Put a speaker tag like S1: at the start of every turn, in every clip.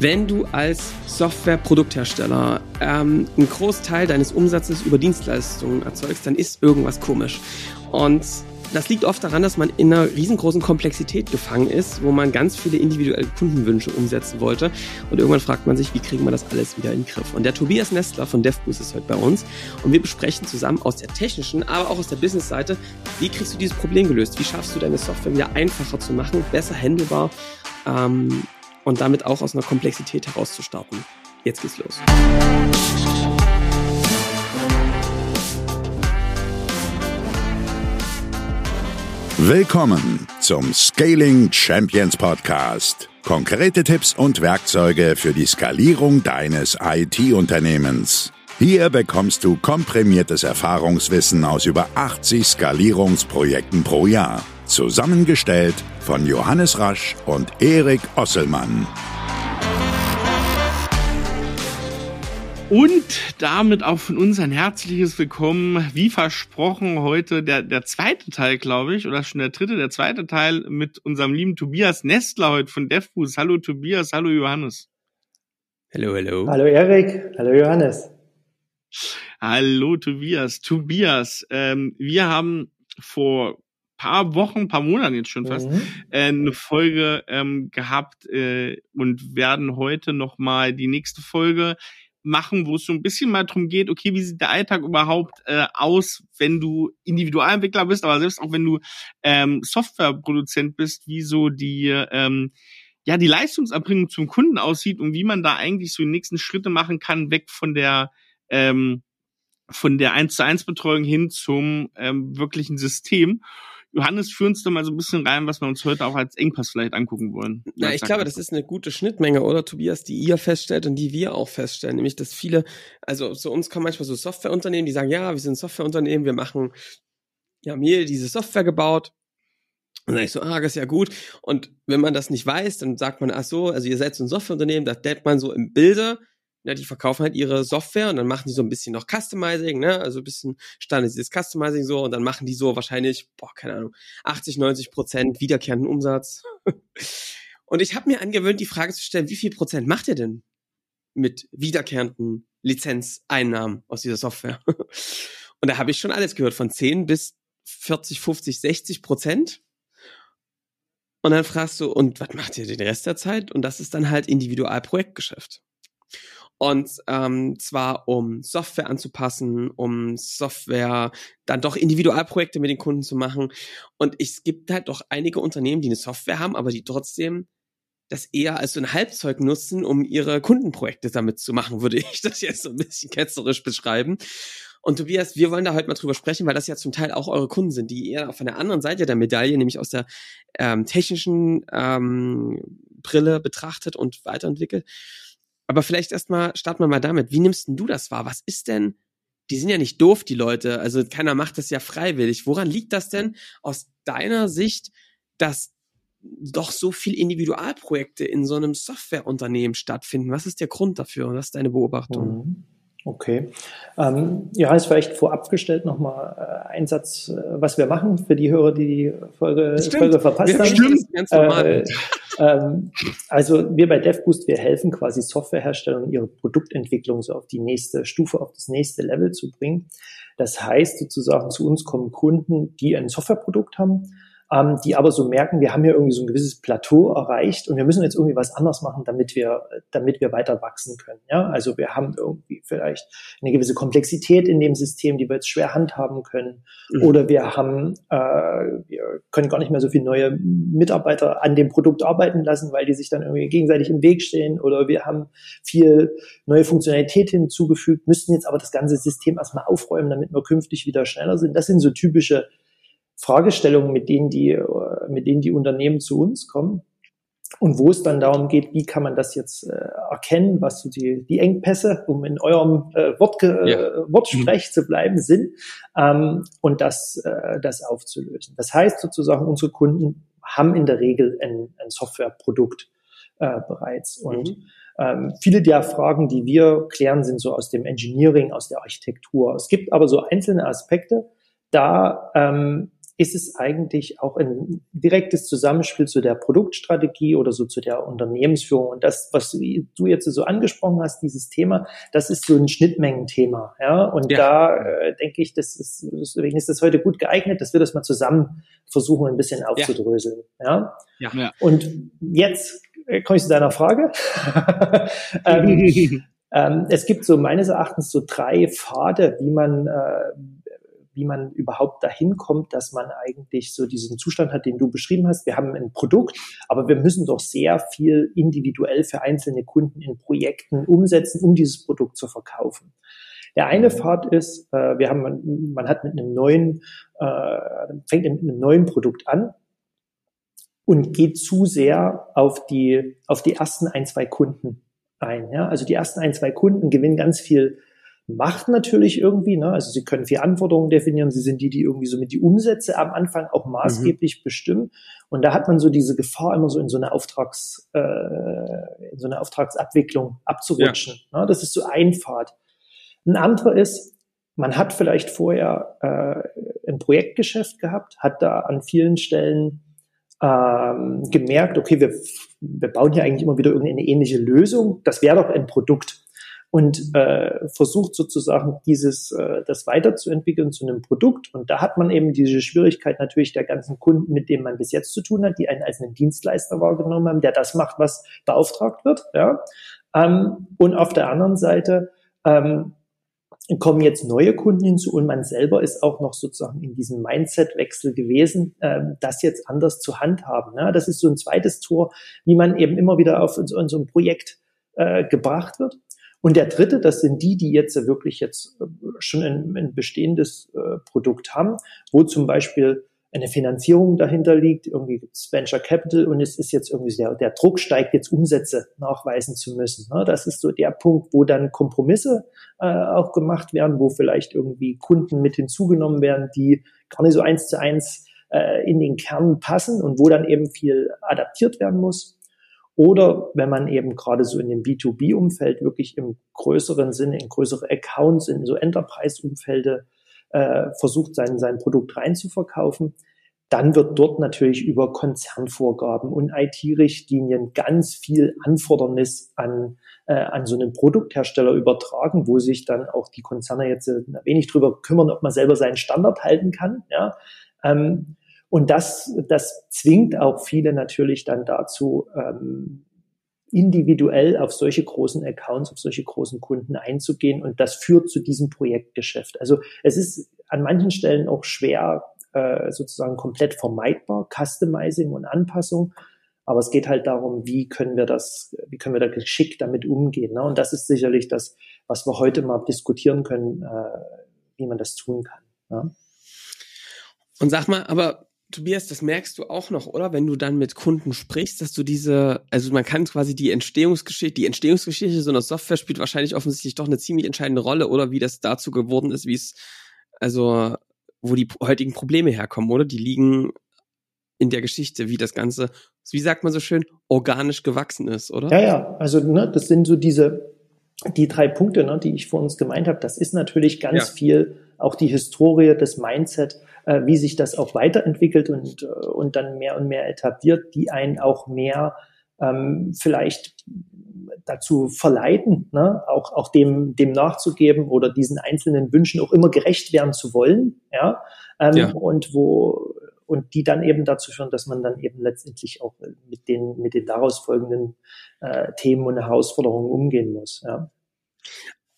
S1: Wenn du als Software-Produkthersteller ähm, einen Großteil deines Umsatzes über Dienstleistungen erzeugst, dann ist irgendwas komisch. Und das liegt oft daran, dass man in einer riesengroßen Komplexität gefangen ist, wo man ganz viele individuelle Kundenwünsche umsetzen wollte. Und irgendwann fragt man sich, wie kriegen wir das alles wieder in den Griff? Und der Tobias Nestler von DevBoost ist heute bei uns. Und wir besprechen zusammen aus der technischen, aber auch aus der Business-Seite, wie kriegst du dieses Problem gelöst? Wie schaffst du deine Software wieder einfacher zu machen, besser handelbar? Ähm, und damit auch aus einer Komplexität herauszustarten. Jetzt geht's los.
S2: Willkommen zum Scaling Champions Podcast. Konkrete Tipps und Werkzeuge für die Skalierung deines IT-Unternehmens. Hier bekommst du komprimiertes Erfahrungswissen aus über 80 Skalierungsprojekten pro Jahr. Zusammengestellt von Johannes Rasch und Erik Osselmann.
S3: Und damit auch von uns ein herzliches Willkommen. Wie versprochen, heute der, der zweite Teil, glaube ich, oder schon der dritte, der zweite Teil mit unserem lieben Tobias Nestler heute von DevBoost. Hallo Tobias, hallo Johannes.
S1: Hallo, hallo.
S4: Hallo Erik, hallo Johannes.
S3: Hallo Tobias. Tobias, ähm, wir haben vor paar Wochen, paar Monaten jetzt schon fast, mhm. äh, eine Folge ähm, gehabt äh, und werden heute nochmal die nächste Folge machen, wo es so ein bisschen mal drum geht, okay, wie sieht der Alltag überhaupt äh, aus, wenn du Individualentwickler bist, aber selbst auch wenn du ähm, Softwareproduzent bist, wie so die ähm, ja die Leistungserbringung zum Kunden aussieht und wie man da eigentlich so die nächsten Schritte machen kann, weg von der ähm, von der 1 zu 1 Betreuung hin zum ähm, wirklichen System. Johannes, führ uns doch mal so ein bisschen rein, was wir uns heute auch als Engpass vielleicht angucken wollen.
S1: Ja, ich glaube, das ist eine gute Schnittmenge, oder Tobias, die ihr feststellt und die wir auch feststellen. Nämlich, dass viele, also zu uns kommen manchmal so Softwareunternehmen, die sagen, ja, wir sind Softwareunternehmen, wir machen, wir haben hier diese Software gebaut. Und dann sage ich so, ah, das ist ja gut. Und wenn man das nicht weiß, dann sagt man, ach so, also ihr seid so ein Softwareunternehmen, da denkt man so im Bilde, ja, die verkaufen halt ihre Software und dann machen die so ein bisschen noch Customizing, ne? Also ein bisschen standardisiertes Customizing so und dann machen die so wahrscheinlich, boah, keine Ahnung, 80, 90 Prozent wiederkehrenden Umsatz. und ich habe mir angewöhnt, die Frage zu stellen, wie viel Prozent macht ihr denn mit wiederkehrenden Lizenzeinnahmen aus dieser Software? und da habe ich schon alles gehört, von 10 bis 40, 50, 60 Prozent. Und dann fragst du, und was macht ihr den Rest der Zeit? Und das ist dann halt Individualprojektgeschäft. Und ähm, zwar um Software anzupassen, um Software dann doch Individualprojekte mit den Kunden zu machen. Und es gibt halt doch einige Unternehmen, die eine Software haben, aber die trotzdem das eher als so ein Halbzeug nutzen, um ihre Kundenprojekte damit zu machen, würde ich das jetzt so ein bisschen ketzerisch beschreiben. Und Tobias, wir wollen da heute mal drüber sprechen, weil das ja zum Teil auch eure Kunden sind, die eher von der anderen Seite der Medaille, nämlich aus der ähm, technischen ähm, Brille betrachtet und weiterentwickelt. Aber vielleicht erstmal starten wir mal damit. Wie nimmst denn du das wahr? Was ist denn, die sind ja nicht doof, die Leute. Also keiner macht das ja freiwillig. Woran liegt das denn aus deiner Sicht, dass doch so viel Individualprojekte in so einem Softwareunternehmen stattfinden? Was ist der Grund dafür? Was ist deine Beobachtung?
S4: Mhm. Okay. Ähm, ja, ist vielleicht vorab gestellt nochmal äh, ein Satz, äh, was wir machen für die Hörer, die die Folge, Folge verpasst haben. Stimmt, ganz normal. Äh, ähm, also wir bei DevBoost, wir helfen quasi Softwareherstellern, ihre Produktentwicklung so auf die nächste Stufe, auf das nächste Level zu bringen. Das heißt sozusagen, zu uns kommen Kunden, die ein Softwareprodukt haben, ähm, die aber so merken, wir haben hier irgendwie so ein gewisses Plateau erreicht und wir müssen jetzt irgendwie was anders machen, damit wir, damit wir weiter wachsen können. Ja, also wir haben irgendwie vielleicht eine gewisse Komplexität in dem System, die wir jetzt schwer handhaben können, mhm. oder wir haben, äh, wir können gar nicht mehr so viele neue Mitarbeiter an dem Produkt arbeiten lassen, weil die sich dann irgendwie gegenseitig im Weg stehen, oder wir haben viel neue Funktionalität hinzugefügt, müssten jetzt aber das ganze System erstmal aufräumen, damit wir künftig wieder schneller sind. Das sind so typische Fragestellungen, mit denen die, äh, mit denen die Unternehmen zu uns kommen. Und wo es dann darum geht, wie kann man das jetzt äh, erkennen, was so die, die Engpässe, um in eurem äh, Wort, äh, ja. Wortsprech zu bleiben, sind, ähm, und das, äh, das aufzulösen. Das heißt sozusagen, unsere Kunden haben in der Regel ein, ein Softwareprodukt äh, bereits. Und mhm. ähm, viele der Fragen, die wir klären, sind so aus dem Engineering, aus der Architektur. Es gibt aber so einzelne Aspekte, da ähm, ist es eigentlich auch ein direktes Zusammenspiel zu der Produktstrategie oder so zu der Unternehmensführung. Und das, was du jetzt so angesprochen hast, dieses Thema, das ist so ein Schnittmengenthema. Ja, und ja. da äh, denke ich, das ist, deswegen ist das heute gut geeignet, dass wir das mal zusammen versuchen, ein bisschen aufzudröseln. Ja. ja. ja. Und jetzt äh, komme ich zu deiner Frage. ähm, ähm, es gibt so meines Erachtens so drei Pfade, wie man äh, wie man überhaupt dahin kommt, dass man eigentlich so diesen Zustand hat, den du beschrieben hast. Wir haben ein Produkt, aber wir müssen doch sehr viel individuell für einzelne Kunden in Projekten umsetzen, um dieses Produkt zu verkaufen. Der eine Pfad ist, äh, wir haben, man hat mit einem neuen, äh, fängt mit einem neuen Produkt an und geht zu sehr auf die, auf die ersten ein, zwei Kunden ein. Ja? Also die ersten ein, zwei Kunden gewinnen ganz viel Macht natürlich irgendwie, ne? also sie können vier Anforderungen definieren, sie sind die, die irgendwie so mit die Umsätze am Anfang auch maßgeblich mhm. bestimmen. Und da hat man so diese Gefahr, immer so in so eine Auftrags, äh, in so eine Auftragsabwicklung abzurutschen. Ja. Ne? Das ist so ein Pfad. Ein anderer ist, man hat vielleicht vorher äh, ein Projektgeschäft gehabt, hat da an vielen Stellen ähm, gemerkt, okay, wir, wir bauen hier eigentlich immer wieder irgendeine ähnliche Lösung. Das wäre doch ein Produkt und äh, versucht sozusagen dieses äh, das weiterzuentwickeln zu einem Produkt. Und da hat man eben diese Schwierigkeit natürlich der ganzen Kunden, mit denen man bis jetzt zu tun hat, die einen als einen Dienstleister wahrgenommen haben, der das macht, was beauftragt wird. Ja? Ähm, und auf der anderen Seite ähm, kommen jetzt neue Kunden hinzu und man selber ist auch noch sozusagen in diesem Mindset-Wechsel gewesen, ähm, das jetzt anders zu handhaben. Ne? Das ist so ein zweites Tor, wie man eben immer wieder auf so, so Projekt äh, gebracht wird. Und der dritte, das sind die, die jetzt wirklich jetzt äh, schon ein, ein bestehendes äh, Produkt haben, wo zum Beispiel eine Finanzierung dahinter liegt, irgendwie gibt's Venture Capital und es ist jetzt irgendwie der, der Druck steigt, jetzt Umsätze nachweisen zu müssen. Ne? Das ist so der Punkt, wo dann Kompromisse äh, auch gemacht werden, wo vielleicht irgendwie Kunden mit hinzugenommen werden, die gar nicht so eins zu eins in den Kern passen und wo dann eben viel adaptiert werden muss. Oder wenn man eben gerade so in dem B2B-Umfeld wirklich im größeren Sinne, in größere Accounts, in so Enterprise-Umfelde äh, versucht, sein, sein Produkt reinzuverkaufen, dann wird dort natürlich über Konzernvorgaben und IT-Richtlinien ganz viel Anfordernis an, äh, an so einen Produkthersteller übertragen, wo sich dann auch die Konzerne jetzt äh, wenig drüber kümmern, ob man selber seinen Standard halten kann. Ja? Ähm, und das, das zwingt auch viele natürlich dann dazu, ähm, individuell auf solche großen Accounts, auf solche großen Kunden einzugehen. Und das führt zu diesem Projektgeschäft. Also es ist an manchen Stellen auch schwer, äh, sozusagen komplett vermeidbar, Customizing und Anpassung. Aber es geht halt darum, wie können wir das, wie können wir da geschickt damit umgehen. Ne? Und das ist sicherlich das, was wir heute mal diskutieren können, äh, wie man das tun kann. Ja?
S1: Und sag mal, aber Tobias, das merkst du auch noch, oder? Wenn du dann mit Kunden sprichst, dass du diese, also man kann quasi die Entstehungsgeschichte, die Entstehungsgeschichte so einer Software spielt wahrscheinlich offensichtlich doch eine ziemlich entscheidende Rolle, oder wie das dazu geworden ist, wie es, also, wo die heutigen Probleme herkommen, oder? Die liegen in der Geschichte, wie das Ganze, wie sagt man so schön, organisch gewachsen ist, oder?
S4: Ja, ja, also, ne, das sind so diese, die drei Punkte, ne, die ich vor uns gemeint habe. Das ist natürlich ganz ja. viel auch die Historie, das Mindset, äh, wie sich das auch weiterentwickelt und, äh, und dann mehr und mehr etabliert, die einen auch mehr ähm, vielleicht dazu verleiten, ne, auch, auch dem, dem nachzugeben oder diesen einzelnen Wünschen auch immer gerecht werden zu wollen, ja, ähm, ja. und wo, und die dann eben dazu führen, dass man dann eben letztendlich auch mit den, mit den daraus folgenden äh, Themen und Herausforderungen umgehen muss, ja.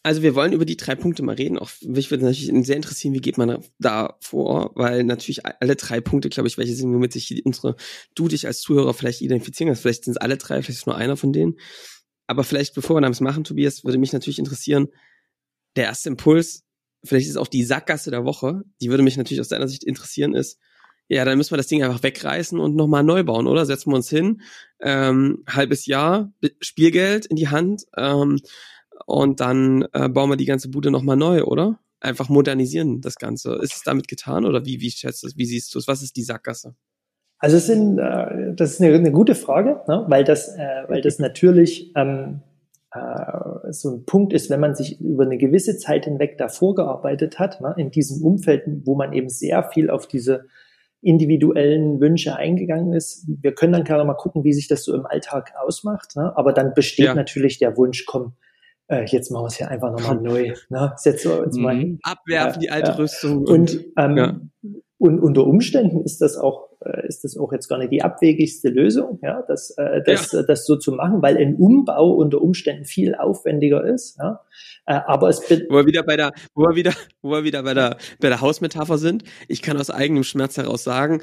S1: Also wir wollen über die drei Punkte mal reden. Auch mich würde natürlich sehr interessieren, wie geht man da vor, weil natürlich alle drei Punkte, glaube ich, welche sind, womit sich unsere, du dich als Zuhörer vielleicht identifizieren kannst. Vielleicht sind es alle drei, vielleicht ist nur einer von denen. Aber vielleicht, bevor wir das machen, Tobias, würde mich natürlich interessieren, der erste Impuls, vielleicht ist auch die Sackgasse der Woche, die würde mich natürlich aus deiner Sicht interessieren, ist, ja, dann müssen wir das Ding einfach wegreißen und nochmal neu bauen, oder? Setzen wir uns hin, ähm, halbes Jahr, Spielgeld in die Hand, ähm, und dann äh, bauen wir die ganze Bude nochmal neu, oder? Einfach modernisieren das Ganze. Ist es damit getan oder wie, wie schätzt du es? Wie siehst du es? Was ist die Sackgasse?
S4: Also es sind, äh, das ist eine, eine gute Frage, ne? weil das, äh, weil das natürlich ähm, äh, so ein Punkt ist, wenn man sich über eine gewisse Zeit hinweg davor gearbeitet hat, ne? in diesem Umfeld, wo man eben sehr viel auf diese individuellen Wünsche eingegangen ist. Wir können dann gerne mal gucken, wie sich das so im Alltag ausmacht. Ne? Aber dann besteht ja. natürlich der Wunsch, komm, äh, jetzt machen wir es ja einfach nochmal neu. Ne? Setzen wir uns mal
S1: hin. Abwerfen die alte. Rüstung.
S4: Und, ähm, und unter Umständen ist das auch äh, ist das auch jetzt gar nicht die abwegigste Lösung, ja, das, äh, das, ja. das so zu machen, weil ein Umbau unter Umständen viel aufwendiger ist. Ja. Äh, aber es
S1: wo wir wieder bei der, wo wir wieder, wo wir wieder bei der, bei der Hausmetapher sind. Ich kann aus eigenem Schmerz heraus sagen,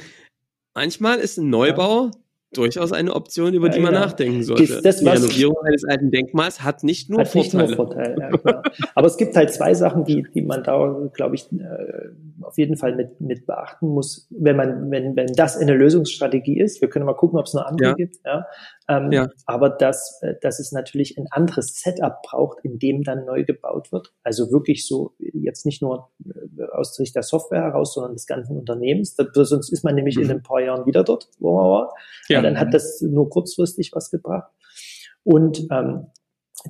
S1: manchmal ist ein Neubau ja durchaus eine Option, über die ja, man ja. nachdenken sollte. Das, die Renovierung eines alten Denkmals hat nicht nur hat Vorteile. Nicht nur Vorteile
S4: ja, Aber es gibt halt zwei Sachen, die, die man da, glaube ich, äh, auf jeden Fall mit, mit beachten muss, wenn man, wenn, wenn das eine Lösungsstrategie ist. Wir können mal gucken, ob es noch andere gibt. Ja. Ähm. Aber dass, äh, dass es natürlich ein anderes Setup braucht, in dem dann neu gebaut wird. Also wirklich so jetzt nicht nur äh, aus Sicht der Software heraus, sondern des ganzen Unternehmens. Das, sonst ist man nämlich mhm. in ein paar Jahren wieder dort, wo man war. Ja. dann hat das nur kurzfristig was gebracht. Und ähm,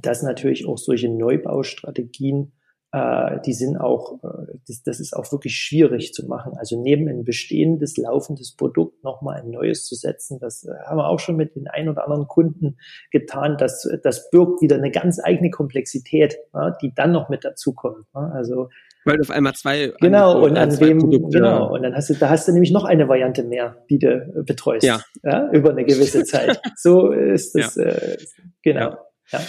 S4: dass natürlich auch solche Neubaustrategien äh, die sind auch, äh, das, das ist auch wirklich schwierig zu machen. Also neben ein bestehendes, laufendes Produkt nochmal ein neues zu setzen, das äh, haben wir auch schon mit den ein oder anderen Kunden getan. Das, das birgt wieder eine ganz eigene Komplexität, ja, die dann noch mit dazukommt. Ja. Also
S1: weil du auf einmal zwei
S4: genau und an wem Produkte, genau und dann hast du da hast du nämlich noch eine Variante mehr, die du betreust ja. ja über eine gewisse Zeit. so ist das ja. äh, genau. Ja.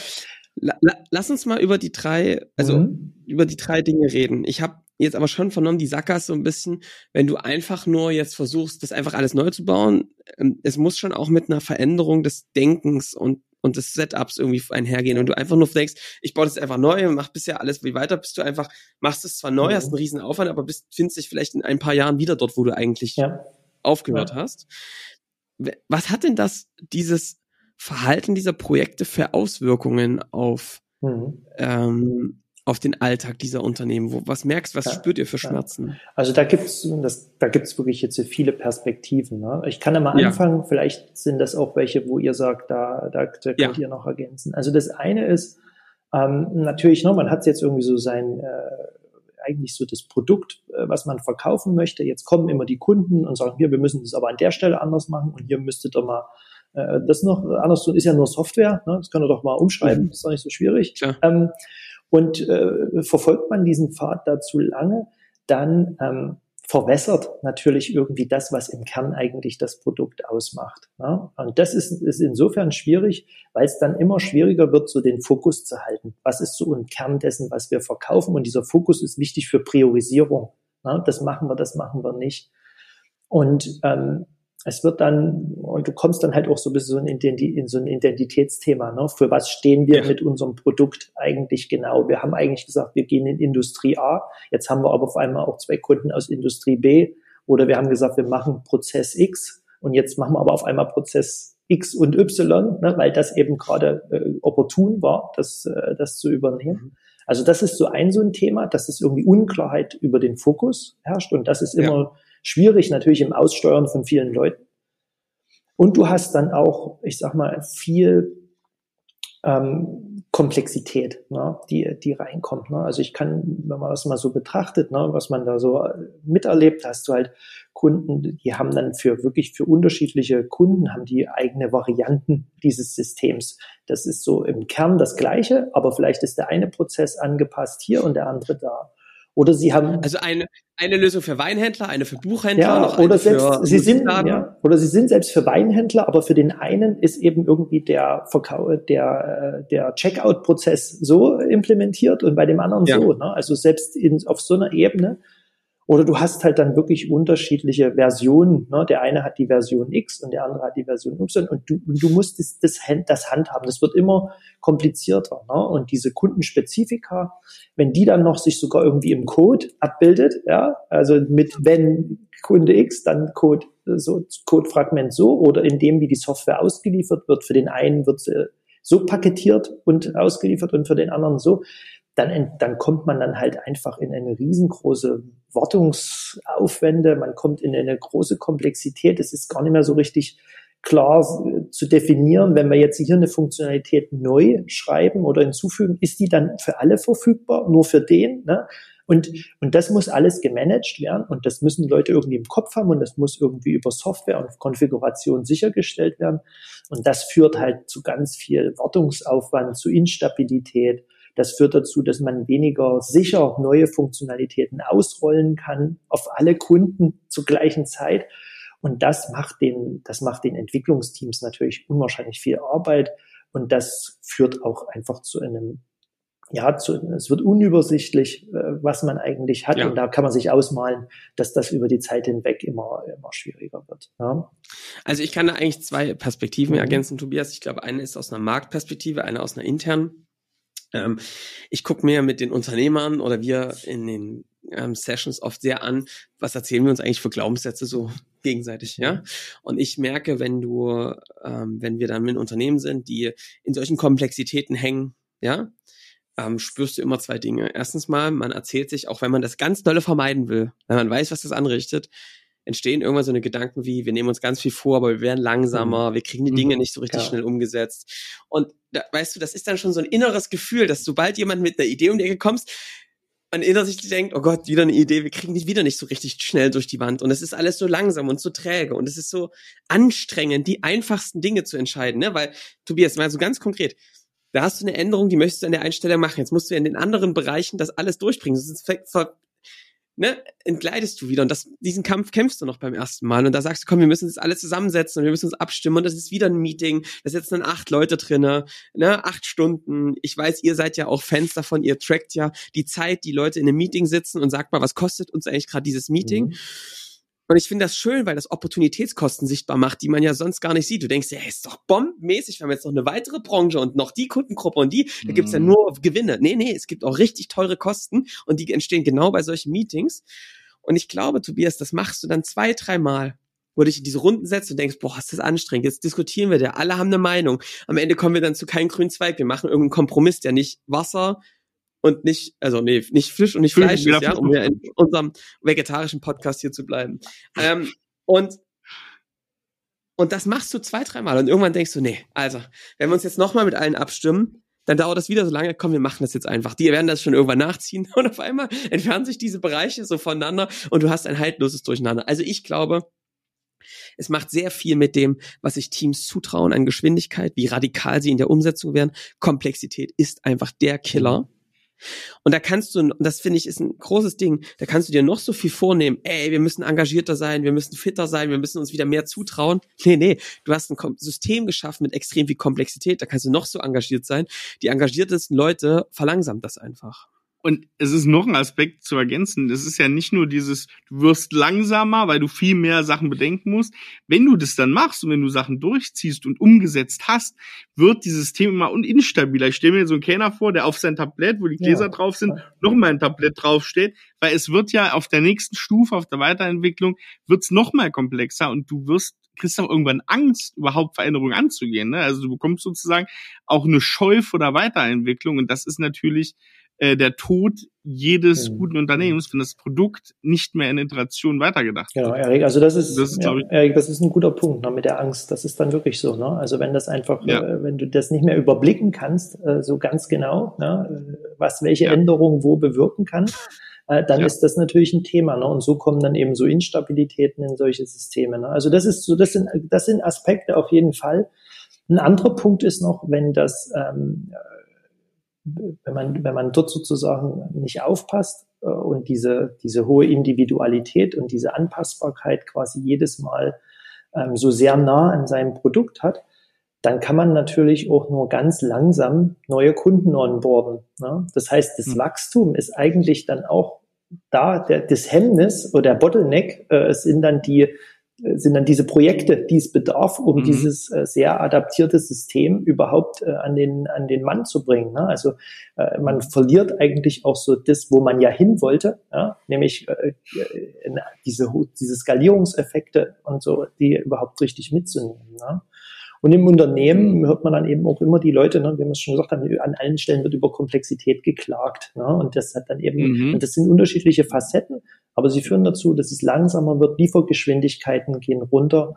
S1: La, la, lass uns mal über die drei, also mhm. über die drei Dinge reden. Ich habe jetzt aber schon vernommen, die Sackers so ein bisschen, wenn du einfach nur jetzt versuchst, das einfach alles neu zu bauen, ähm, es muss schon auch mit einer Veränderung des Denkens und und des Setups irgendwie einhergehen und du einfach nur denkst, ich baue das einfach neu, mach bisher alles wie weiter, bist du einfach, machst es zwar neu, mhm. hast einen riesen Aufwand, aber bist, findest dich vielleicht in ein paar Jahren wieder dort, wo du eigentlich ja. aufgehört ja. hast. Was hat denn das, dieses Verhalten dieser Projekte für Auswirkungen auf, mhm. ähm, auf den Alltag dieser Unternehmen? Wo, was merkst, was ja, spürt ihr für Schmerzen? Ja.
S4: Also da gibt's, das, da gibt's wirklich jetzt viele Perspektiven. Ne? Ich kann ja mal anfangen, ja. vielleicht sind das auch welche, wo ihr sagt, da, da, da könnt ihr noch ergänzen. Also das eine ist, ähm, natürlich, ne, man hat jetzt irgendwie so sein, äh, eigentlich so das Produkt, äh, was man verkaufen möchte. Jetzt kommen immer die Kunden und sagen, hier, wir müssen das aber an der Stelle anders machen und hier müsstet ihr mal äh, das noch anders tun, ist ja nur Software, ne? das kann er doch mal umschreiben, mhm. ist doch nicht so schwierig. Ja. Ähm, und äh, verfolgt man diesen Pfad da zu lange, dann ähm, verwässert natürlich irgendwie das, was im Kern eigentlich das Produkt ausmacht. Ne? Und das ist, ist insofern schwierig, weil es dann immer schwieriger wird, so den Fokus zu halten. Was ist so im Kern dessen, was wir verkaufen? Und dieser Fokus ist wichtig für Priorisierung. Ne? Das machen wir, das machen wir nicht. Und ähm, es wird dann, und du kommst dann halt auch so ein bisschen in, so ein Identitätsthema, ne? Für was stehen wir ja. mit unserem Produkt eigentlich genau? Wir haben eigentlich gesagt, wir gehen in Industrie A. Jetzt haben wir aber auf einmal auch zwei Kunden aus Industrie B. Oder wir haben gesagt, wir machen Prozess X. Und jetzt machen wir aber auf einmal Prozess X und Y, ne? weil das eben gerade äh, opportun war, das, äh, das zu übernehmen. Mhm. Also das ist so ein, so ein Thema, dass es irgendwie Unklarheit über den Fokus herrscht. Und das ist immer, ja schwierig natürlich im Aussteuern von vielen Leuten. Und du hast dann auch, ich sag mal, viel ähm, Komplexität, ne, die, die reinkommt. Ne? Also ich kann, wenn man das mal so betrachtet, ne, was man da so miterlebt, hast du halt Kunden, die haben dann für wirklich für unterschiedliche Kunden haben die eigene Varianten dieses Systems. Das ist so im Kern das Gleiche, aber vielleicht ist der eine Prozess angepasst hier und der andere da. Oder sie haben.
S1: Also eine, eine Lösung für Weinhändler, eine für Buchhändler,
S4: ja, oder selbst, sie sind, ja, oder sie sind selbst für Weinhändler, aber für den einen ist eben irgendwie der Verkauf, der, äh, der Checkout-Prozess so implementiert und bei dem anderen ja. so. Ne? Also selbst in, auf so einer Ebene oder du hast halt dann wirklich unterschiedliche Versionen. Ne? Der eine hat die Version X und der andere hat die Version Y und du, du musst das, das, das handhaben. Das wird immer komplizierter. Ne? Und diese Kundenspezifika, wenn die dann noch sich sogar irgendwie im Code abbildet, ja, also mit wenn Kunde X, dann Code, so, Codefragment so oder in dem, wie die Software ausgeliefert wird. Für den einen wird sie so paketiert und ausgeliefert und für den anderen so dann, dann kommt man dann halt einfach in eine riesengroße Wartungsaufwände, man kommt in eine große Komplexität. Es ist gar nicht mehr so richtig klar zu definieren, wenn wir jetzt hier eine Funktionalität neu schreiben oder hinzufügen, ist die dann für alle verfügbar, nur für den? Ne? Und, und das muss alles gemanagt werden und das müssen Leute irgendwie im Kopf haben und das muss irgendwie über Software und Konfiguration sichergestellt werden. Und das führt halt zu ganz viel Wartungsaufwand, zu Instabilität. Das führt dazu, dass man weniger sicher neue Funktionalitäten ausrollen kann auf alle Kunden zur gleichen Zeit. Und das macht den, das macht den Entwicklungsteams natürlich unwahrscheinlich viel Arbeit. Und das führt auch einfach zu einem ja, zu, es wird unübersichtlich, äh, was man eigentlich hat. Ja. Und da kann man sich ausmalen, dass das über die Zeit hinweg immer, immer schwieriger wird. Ja.
S1: Also ich kann da eigentlich zwei Perspektiven mhm. ergänzen, Tobias. Ich glaube, eine ist aus einer Marktperspektive, eine aus einer internen. Ähm, ich gucke mir mit den Unternehmern oder wir in den ähm, Sessions oft sehr an, was erzählen wir uns eigentlich für Glaubenssätze so gegenseitig, ja. Und ich merke, wenn du, ähm, wenn wir dann mit Unternehmen sind, die in solchen Komplexitäten hängen, ja, ähm, spürst du immer zwei Dinge. Erstens mal, man erzählt sich, auch wenn man das ganz dolle vermeiden will, wenn man weiß, was das anrichtet, entstehen irgendwann so eine Gedanken wie, wir nehmen uns ganz viel vor, aber wir werden langsamer, mhm. wir kriegen die Dinge mhm. nicht so richtig ja. schnell umgesetzt. Und da, weißt du, das ist dann schon so ein inneres Gefühl, dass sobald jemand mit einer Idee um die Ecke kommst, man innerlich sich denkt, oh Gott, wieder eine Idee, wir kriegen die wieder nicht so richtig schnell durch die Wand und es ist alles so langsam und so träge und es ist so anstrengend, die einfachsten Dinge zu entscheiden, ne? Weil, Tobias, mal so ganz konkret, da hast du eine Änderung, die möchtest du an der Einstellung machen. Jetzt musst du in den anderen Bereichen das alles durchbringen. Sonst ne, entgleitest du wieder. Und das, diesen Kampf kämpfst du noch beim ersten Mal. Und da sagst du, komm, wir müssen uns alle zusammensetzen und wir müssen uns abstimmen. Und das ist wieder ein Meeting. Da sitzen dann acht Leute drinne, ne, acht Stunden. Ich weiß, ihr seid ja auch Fans davon. Ihr trackt ja die Zeit, die Leute in einem Meeting sitzen und sagt mal, was kostet uns eigentlich gerade dieses Meeting? Mhm. Und ich finde das schön, weil das Opportunitätskosten sichtbar macht, die man ja sonst gar nicht sieht. Du denkst, ja, ist doch bombenmäßig, wir haben jetzt noch eine weitere Branche und noch die Kundengruppe und die, da gibt's ja mhm. nur Gewinne. Nee, nee, es gibt auch richtig teure Kosten und die entstehen genau bei solchen Meetings. Und ich glaube, Tobias, das machst du dann zwei, dreimal wo du dich in diese Runden setzt und denkst, boah, ist das anstrengend, jetzt diskutieren wir da, alle haben eine Meinung. Am Ende kommen wir dann zu keinem grünen Zweig, wir machen irgendeinen Kompromiss, der nicht Wasser, und nicht, also nee, nicht Fisch und nicht Fleisch ist, ja, um ja in unserem vegetarischen Podcast hier zu bleiben. Ähm, und und das machst du zwei, dreimal und irgendwann denkst du, nee, also, wenn wir uns jetzt nochmal mit allen abstimmen, dann dauert das wieder so lange, komm, wir machen das jetzt einfach. Die werden das schon irgendwann nachziehen und auf einmal entfernen sich diese Bereiche so voneinander und du hast ein haltloses Durcheinander. Also ich glaube, es macht sehr viel mit dem, was sich Teams zutrauen an Geschwindigkeit, wie radikal sie in der Umsetzung werden. Komplexität ist einfach der Killer. Und da kannst du, das finde ich ist ein großes Ding, da kannst du dir noch so viel vornehmen, ey, wir müssen engagierter sein, wir müssen fitter sein, wir müssen uns wieder mehr zutrauen. Nee, nee, du hast ein System geschaffen mit extrem viel Komplexität, da kannst du noch so engagiert sein. Die engagiertesten Leute verlangsamt das einfach.
S3: Und es ist noch ein Aspekt zu ergänzen. Es ist ja nicht nur dieses, du wirst langsamer, weil du viel mehr Sachen bedenken musst. Wenn du das dann machst und wenn du Sachen durchziehst und umgesetzt hast, wird dieses Thema immer instabiler. Ich stelle mir so einen Kenner vor, der auf sein Tablett, wo die Gläser ja. drauf sind, noch mal ein Tablett draufsteht, weil es wird ja auf der nächsten Stufe, auf der Weiterentwicklung, wird's noch mal komplexer und du wirst kriegst auch irgendwann Angst, überhaupt Veränderungen anzugehen. Ne? Also du bekommst sozusagen auch eine Scheu vor der Weiterentwicklung und das ist natürlich äh, der Tod jedes mhm. guten Unternehmens, wenn das Produkt nicht mehr in Iteration weitergedacht
S4: wird. Genau, Erik, also das ist, das ist, ja, ich, Erik, das ist ein guter Punkt ne, mit der Angst. Das ist dann wirklich so. Ne? Also wenn das einfach, ja. äh, wenn du das nicht mehr überblicken kannst, äh, so ganz genau, ne, was welche ja. Änderung wo bewirken kann, äh, dann ja. ist das natürlich ein Thema. Ne? Und so kommen dann eben so Instabilitäten in solche Systeme. Ne? Also das ist so, das sind, das sind Aspekte auf jeden Fall. Ein anderer Punkt ist noch, wenn das ähm, wenn man, wenn man dort sozusagen nicht aufpasst äh, und diese, diese hohe Individualität und diese Anpassbarkeit quasi jedes Mal ähm, so sehr nah an seinem Produkt hat, dann kann man natürlich auch nur ganz langsam neue Kunden onboarden. Ne? Das heißt, das hm. Wachstum ist eigentlich dann auch da, der, das Hemmnis oder der Bottleneck äh, sind dann die sind dann diese Projekte, die es bedarf, um mhm. dieses äh, sehr adaptierte System überhaupt äh, an den an den Mann zu bringen. Ne? Also äh, man verliert eigentlich auch so das, wo man ja hin wollte, ja? nämlich äh, diese diese Skalierungseffekte und so, die überhaupt richtig mitzunehmen. Ne? Und im Unternehmen hört man dann eben auch immer die Leute, ne, wie wir es schon gesagt haben, an allen Stellen wird über Komplexität geklagt. Ne? Und das hat dann eben, mhm. und das sind unterschiedliche Facetten, aber sie führen dazu, dass es langsamer wird, Liefergeschwindigkeiten gehen runter.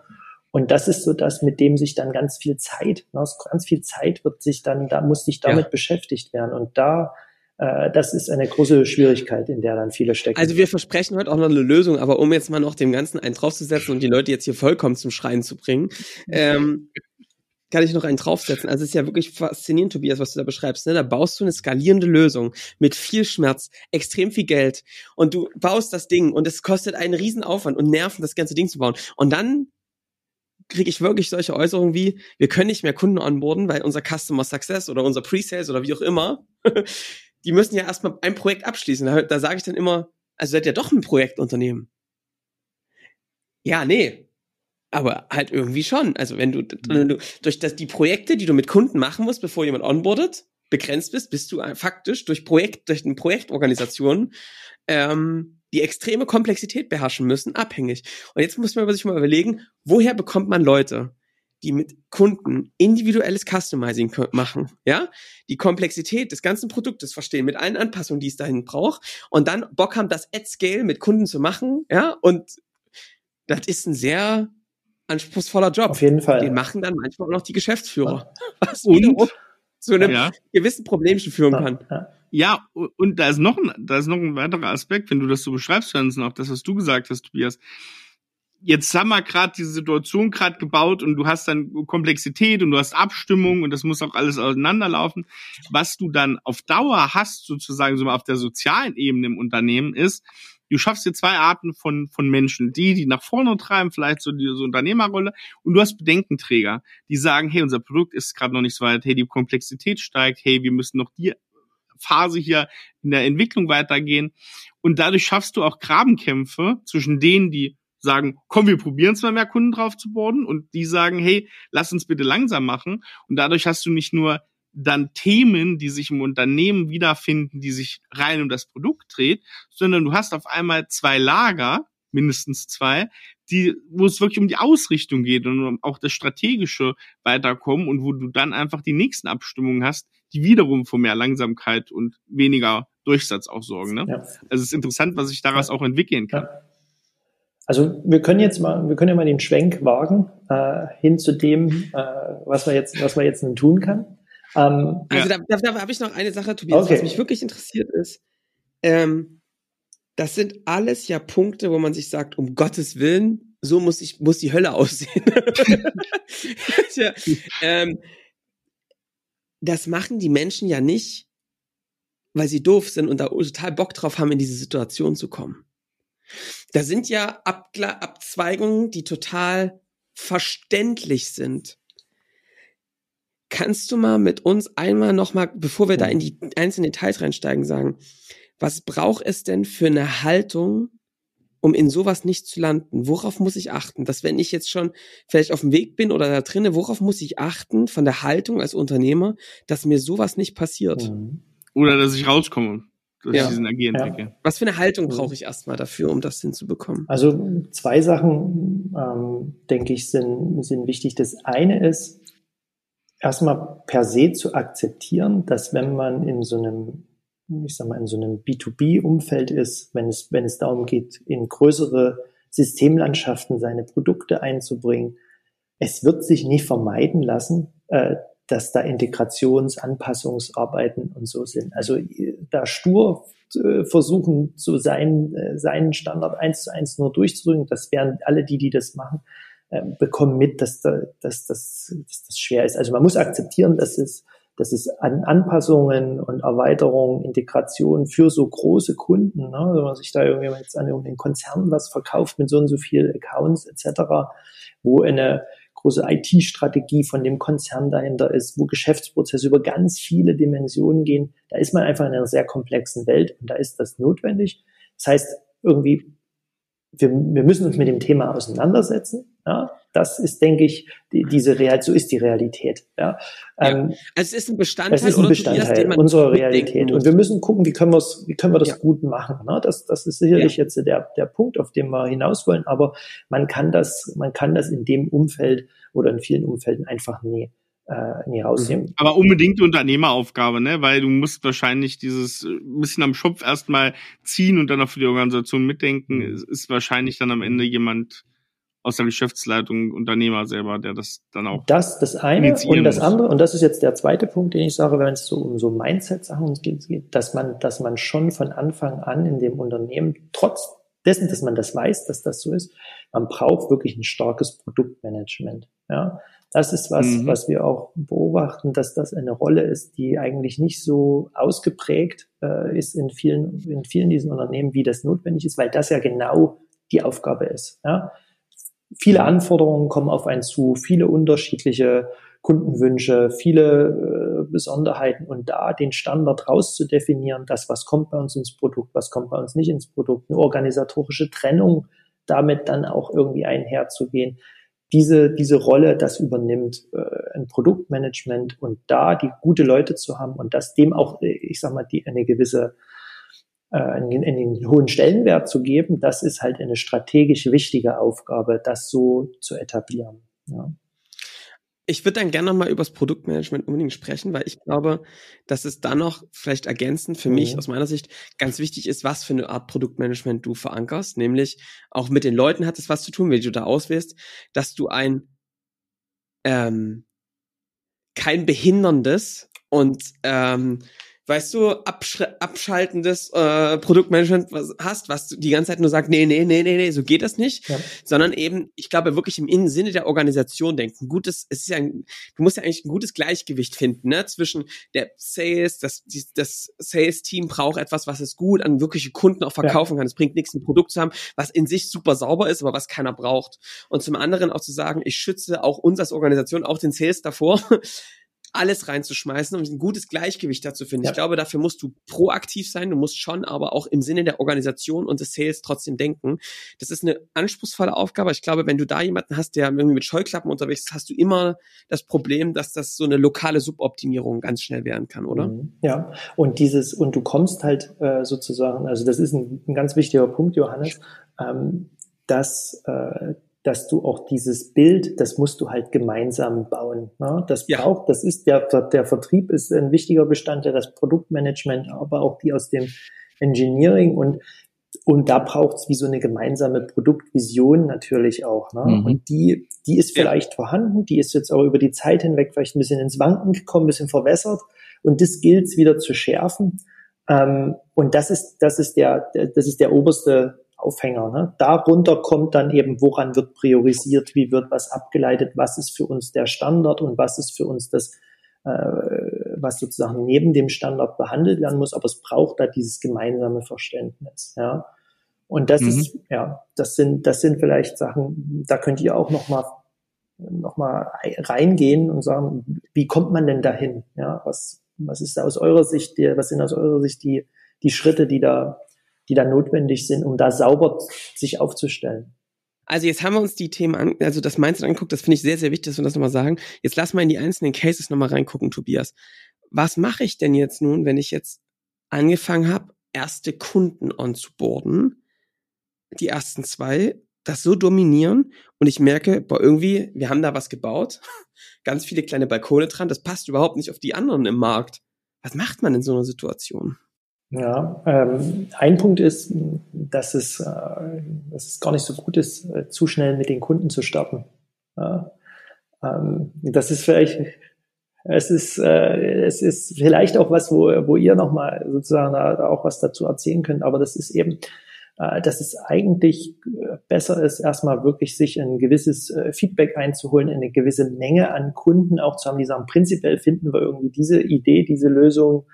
S4: Und das ist so das, mit dem sich dann ganz viel Zeit, ne, ganz viel Zeit wird sich dann, da muss sich damit ja. beschäftigt werden. Und da äh, das ist eine große Schwierigkeit, in der dann viele stecken.
S1: Also wir versprechen heute auch noch eine Lösung, aber um jetzt mal noch dem Ganzen einen draufzusetzen und die Leute jetzt hier vollkommen zum Schreien zu bringen, ähm, kann ich noch einen draufsetzen. Also es ist ja wirklich faszinierend, Tobias, was du da beschreibst. Ne? Da baust du eine skalierende Lösung mit viel Schmerz, extrem viel Geld und du baust das Ding und es kostet einen riesen Aufwand und Nerven, das ganze Ding zu bauen. Und dann kriege ich wirklich solche Äußerungen wie, wir können nicht mehr Kunden onboarden, weil unser Customer Success oder unser Pre-Sales oder wie auch immer, die müssen ja erstmal ein Projekt abschließen. Da, da sage ich dann immer, also seid ihr doch ein Projektunternehmen. Ja, nee. Aber halt irgendwie schon. Also wenn du, wenn du durch das, die Projekte, die du mit Kunden machen musst, bevor jemand onboardet, begrenzt bist, bist du faktisch durch Projekt, durch eine Projektorganisation ähm, die extreme Komplexität beherrschen müssen, abhängig. Und jetzt muss man sich mal überlegen, woher bekommt man Leute, die mit Kunden individuelles Customizing machen, ja, die Komplexität des ganzen Produktes verstehen mit allen Anpassungen, die es dahin braucht und dann Bock haben, das at Scale mit Kunden zu machen, ja, und das ist ein sehr anspruchsvoller Job.
S4: Auf jeden Fall.
S1: Den machen dann manchmal auch noch die Geschäftsführer. Was und zu einem ja. gewissen Problemchen führen kann.
S3: Ja. Ja, und da ist noch ein, da ist noch ein weiterer Aspekt, wenn du das so beschreibst, Hansen, auch das, was du gesagt hast, Tobias. Jetzt haben wir gerade diese Situation gerade gebaut und du hast dann Komplexität und du hast Abstimmung und das muss auch alles auseinanderlaufen. Was du dann auf Dauer hast, sozusagen so mal auf der sozialen Ebene im Unternehmen, ist, du schaffst dir zwei Arten von, von Menschen. Die, die nach vorne treiben, vielleicht so die Unternehmerrolle, und du hast Bedenkenträger, die sagen, hey, unser Produkt ist gerade noch nicht so weit, hey, die Komplexität steigt, hey, wir müssen noch die Phase hier in der Entwicklung weitergehen. Und dadurch schaffst du auch Grabenkämpfe zwischen denen, die sagen, komm, wir probieren es mal mehr Kunden drauf zu boarden und die sagen, hey, lass uns bitte langsam machen. Und dadurch hast du nicht nur dann Themen, die sich im Unternehmen wiederfinden, die sich rein um das Produkt dreht, sondern du hast auf einmal zwei Lager, mindestens zwei, die, wo es wirklich um die Ausrichtung geht und um auch das strategische Weiterkommen und wo du dann einfach die nächsten Abstimmungen hast, die wiederum für mehr Langsamkeit und weniger Durchsatz auch sorgen. Ne? Ja. Also es ist interessant, was sich daraus ja. auch entwickeln kann. Ja.
S4: Also wir können jetzt mal, wir können ja mal den Schwenk wagen äh, hin zu dem, äh, was man jetzt, was man jetzt nun tun kann.
S1: Ähm, also da, da, da habe ich noch eine Sache, Tobias, okay. was mich wirklich interessiert ist. Ähm, das sind alles ja Punkte, wo man sich sagt, um Gottes Willen, so muss ich muss die Hölle aussehen. ja, ähm, das machen die Menschen ja nicht, weil sie doof sind und da total Bock drauf haben, in diese Situation zu kommen. Da sind ja Abgla Abzweigungen, die total verständlich sind. Kannst du mal mit uns einmal nochmal, bevor wir da in die einzelnen Details reinsteigen, sagen, was braucht es denn für eine Haltung, um in sowas nicht zu landen? Worauf muss ich achten? Dass wenn ich jetzt schon vielleicht auf dem Weg bin oder da drinnen, worauf muss ich achten von der Haltung als Unternehmer, dass mir sowas nicht passiert?
S3: Mhm. Oder dass ich rauskomme. Durch ja. diesen Agieren
S1: ja. Was für eine Haltung brauche ich erstmal dafür, um das hinzubekommen?
S4: Also zwei Sachen, ähm, denke ich, sind, sind wichtig. Das eine ist, erstmal per se zu akzeptieren, dass wenn man in so einem ich sag mal, in so einem B2B-Umfeld ist, wenn es, wenn es darum geht, in größere Systemlandschaften seine Produkte einzubringen, es wird sich nicht vermeiden lassen, äh, dass da Integrations-, Anpassungsarbeiten und so sind. Also da stur äh, versuchen, so sein, äh, seinen Standard eins zu eins nur durchzudrücken, das wären alle die, die das machen, äh, bekommen mit, dass, da, dass, dass, dass das schwer ist. Also man muss akzeptieren, dass es dass es an Anpassungen und Erweiterungen, Integration für so große Kunden, ne, wenn man sich da irgendwie jetzt an den Konzernen was verkauft mit so und so viel Accounts etc., wo eine große IT-Strategie von dem Konzern dahinter ist, wo Geschäftsprozesse über ganz viele Dimensionen gehen, da ist man einfach in einer sehr komplexen Welt und da ist das notwendig. Das heißt, irgendwie, wir, wir müssen uns mit dem Thema auseinandersetzen. Ja, das ist, denke ich, die, diese Real, so ist die Realität. Ja.
S1: Ähm, ja. Also es ist ein Bestandteil,
S4: es ist ein Bestandteil das, unserer Realität. Und wir müssen gucken, wie können wir es, wie können wir das ja. gut machen. Ne? Das, das ist sicherlich jetzt der, der Punkt, auf den wir hinaus wollen. Aber man kann das, man kann das in dem Umfeld oder in vielen Umfelden einfach nie äh, nie rausnehmen. Mhm.
S3: Aber unbedingt Unternehmeraufgabe, ne? Weil du musst wahrscheinlich dieses äh, bisschen am Schopf erstmal ziehen und dann auch für die Organisation mitdenken, mhm. ist wahrscheinlich dann am Ende jemand aus der Geschäftsleitung, Unternehmer selber, der das dann auch.
S4: Das, das eine und das andere, und das ist jetzt der zweite Punkt, den ich sage, wenn es so um so Mindset-Sachen geht, dass man, dass man schon von Anfang an in dem Unternehmen, trotz dessen, dass man das weiß, dass das so ist, man braucht wirklich ein starkes Produktmanagement. Ja, das ist was, mhm. was wir auch beobachten, dass das eine Rolle ist, die eigentlich nicht so ausgeprägt äh, ist in vielen, in vielen diesen Unternehmen, wie das notwendig ist, weil das ja genau die Aufgabe ist. Ja? Viele Anforderungen kommen auf einen zu, viele unterschiedliche Kundenwünsche, viele äh, Besonderheiten und da den Standard rauszudefinieren, das, was kommt bei uns ins Produkt, was kommt bei uns nicht ins Produkt, eine organisatorische Trennung damit dann auch irgendwie einherzugehen. Diese, diese Rolle, das übernimmt äh, ein Produktmanagement und da die gute Leute zu haben und das dem auch, äh, ich sag mal, die eine gewisse äh, einen, einen hohen Stellenwert zu geben, das ist halt eine strategisch wichtige Aufgabe, das so zu etablieren. Ja.
S1: Ich würde dann gerne nochmal über das Produktmanagement unbedingt sprechen, weil ich glaube, dass es da noch vielleicht ergänzend für mhm. mich aus meiner Sicht ganz wichtig ist, was für eine Art Produktmanagement du verankerst. Nämlich auch mit den Leuten hat es was zu tun, wie du da auswählst, dass du ein ähm, kein behinderndes und ähm, weißt du, abschaltendes äh, Produktmanagement was hast, was die ganze Zeit nur sagt, nee, nee, nee, nee, nee, so geht das nicht, ja. sondern eben, ich glaube, wirklich im Innen Sinne der Organisation denken. Gutes, es ist ja ein, du musst ja eigentlich ein gutes Gleichgewicht finden, ne, zwischen der Sales, das, das Sales-Team braucht etwas, was es gut an wirkliche Kunden auch verkaufen ja. kann. Es bringt nichts, ein Produkt zu haben, was in sich super sauber ist, aber was keiner braucht. Und zum anderen auch zu sagen, ich schütze auch uns als Organisation, auch den Sales davor, alles reinzuschmeißen, um ein gutes Gleichgewicht dazu finden. Ja. Ich glaube, dafür musst du proaktiv sein, du musst schon aber auch im Sinne der Organisation und des Sales trotzdem denken. Das ist eine anspruchsvolle Aufgabe. Ich glaube, wenn du da jemanden hast, der irgendwie mit Scheuklappen unterwegs ist, hast du immer das Problem, dass das so eine lokale Suboptimierung ganz schnell werden kann, oder? Mhm.
S4: Ja, und dieses, und du kommst halt äh, sozusagen, also das ist ein, ein ganz wichtiger Punkt, Johannes, ähm, dass äh, dass du auch dieses Bild, das musst du halt gemeinsam bauen. Ne? Das ja. braucht, das ist der, der Vertrieb ist ein wichtiger Bestandteil, das Produktmanagement, aber auch die aus dem Engineering und und da braucht es wie so eine gemeinsame Produktvision natürlich auch. Ne? Mhm. Und die, die ist vielleicht ja. vorhanden, die ist jetzt auch über die Zeit hinweg vielleicht ein bisschen ins Wanken gekommen, ein bisschen verwässert. Und das gilt es wieder zu schärfen. Ähm, und das ist, das ist der, das ist der oberste Aufhänger. Ne? Darunter kommt dann eben, woran wird priorisiert, wie wird was abgeleitet, was ist für uns der Standard und was ist für uns das, äh, was sozusagen neben dem Standard behandelt werden muss. Aber es braucht da dieses gemeinsame Verständnis. Ja? Und das mhm. ist, ja, das sind, das sind vielleicht Sachen, da könnt ihr auch noch mal noch mal reingehen und sagen, wie kommt man denn dahin? Ja, was, was ist da aus eurer Sicht, die, was sind aus eurer Sicht die, die Schritte, die da die da notwendig sind, um da sauber sich aufzustellen.
S1: Also jetzt haben wir uns die Themen an, also das Mindset angeguckt, das finde ich sehr, sehr wichtig, dass wir das nochmal sagen. Jetzt lass mal in die einzelnen Cases nochmal reingucken, Tobias. Was mache ich denn jetzt nun, wenn ich jetzt angefangen habe, erste Kunden onzuboarden, die ersten zwei, das so dominieren und ich merke, boah, irgendwie, wir haben da was gebaut, ganz viele kleine Balkone dran, das passt überhaupt nicht auf die anderen im Markt. Was macht man in so einer Situation?
S4: Ja, ähm, ein Punkt ist, dass es, äh, dass es gar nicht so gut ist, äh, zu schnell mit den Kunden zu starten. Ja, ähm, das ist vielleicht, es ist, äh, es ist vielleicht auch was, wo, wo ihr nochmal sozusagen da auch was dazu erzählen könnt, aber das ist eben, äh, dass es eigentlich äh, besser ist, erstmal wirklich sich ein gewisses äh, Feedback einzuholen, eine gewisse Menge an Kunden auch zu haben, die sagen, prinzipiell finden wir irgendwie diese Idee, diese Lösung,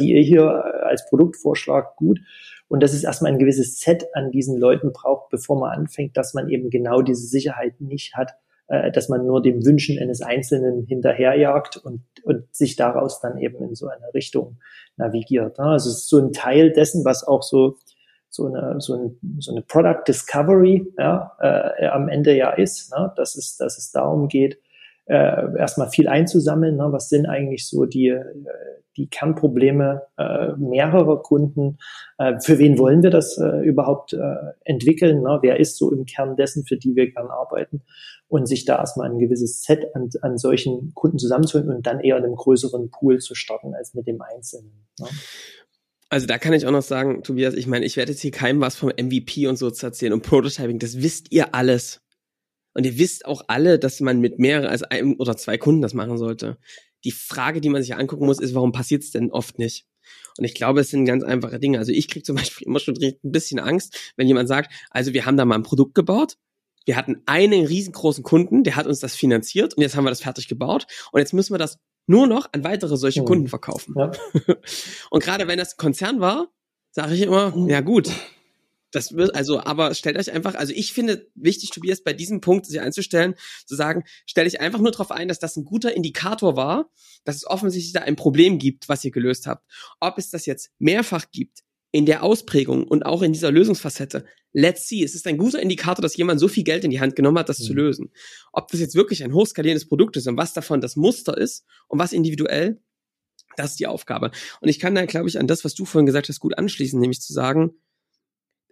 S4: die ihr hier als Produktvorschlag gut. Und dass es erstmal ein gewisses Set an diesen Leuten braucht, bevor man anfängt, dass man eben genau diese Sicherheit nicht hat, dass man nur dem Wünschen eines Einzelnen hinterherjagt und, und sich daraus dann eben in so eine Richtung navigiert. Also es ist so ein Teil dessen, was auch so so eine, so, ein, so eine Product Discovery ja, äh, am Ende ja ist, ne? dass, es, dass es darum geht, äh, erstmal viel einzusammeln. Ne? Was sind eigentlich so die, äh, die Kernprobleme äh, mehrerer Kunden? Äh, für wen wollen wir das äh, überhaupt äh, entwickeln? Ne? Wer ist so im Kern dessen, für die wir gern arbeiten? Und sich da erstmal ein gewisses Set an, an solchen Kunden zusammenzuholen und dann eher in einem größeren Pool zu starten als mit dem Einzelnen. Ne?
S1: Also da kann ich auch noch sagen, Tobias, ich meine, ich werde jetzt hier keinem was vom MVP und so zu erzählen und Prototyping, das wisst ihr alles. Und ihr wisst auch alle, dass man mit mehreren, also einem oder zwei Kunden das machen sollte. Die Frage, die man sich angucken muss, ist, warum passiert es denn oft nicht? Und ich glaube, es sind ganz einfache Dinge. Also ich kriege zum Beispiel immer schon ein bisschen Angst, wenn jemand sagt, also wir haben da mal ein Produkt gebaut, wir hatten einen riesengroßen Kunden, der hat uns das finanziert und jetzt haben wir das fertig gebaut und jetzt müssen wir das nur noch an weitere solche mhm. Kunden verkaufen. Ja. und gerade wenn das ein Konzern war, sage ich immer, mhm. ja gut, das wird, also, aber stellt euch einfach, also ich finde wichtig, Tobias, bei diesem Punkt sich einzustellen, zu sagen, stelle ich einfach nur darauf ein, dass das ein guter Indikator war, dass es offensichtlich da ein Problem gibt, was ihr gelöst habt. Ob es das jetzt mehrfach gibt, in der Ausprägung und auch in dieser Lösungsfacette, let's see. Es ist ein guter Indikator, dass jemand so viel Geld in die Hand genommen hat, das mhm. zu lösen. Ob das jetzt wirklich ein hochskalierendes Produkt ist und was davon das Muster ist und was individuell, das ist die Aufgabe. Und ich kann da, glaube ich, an das, was du vorhin gesagt hast, gut anschließen, nämlich zu sagen,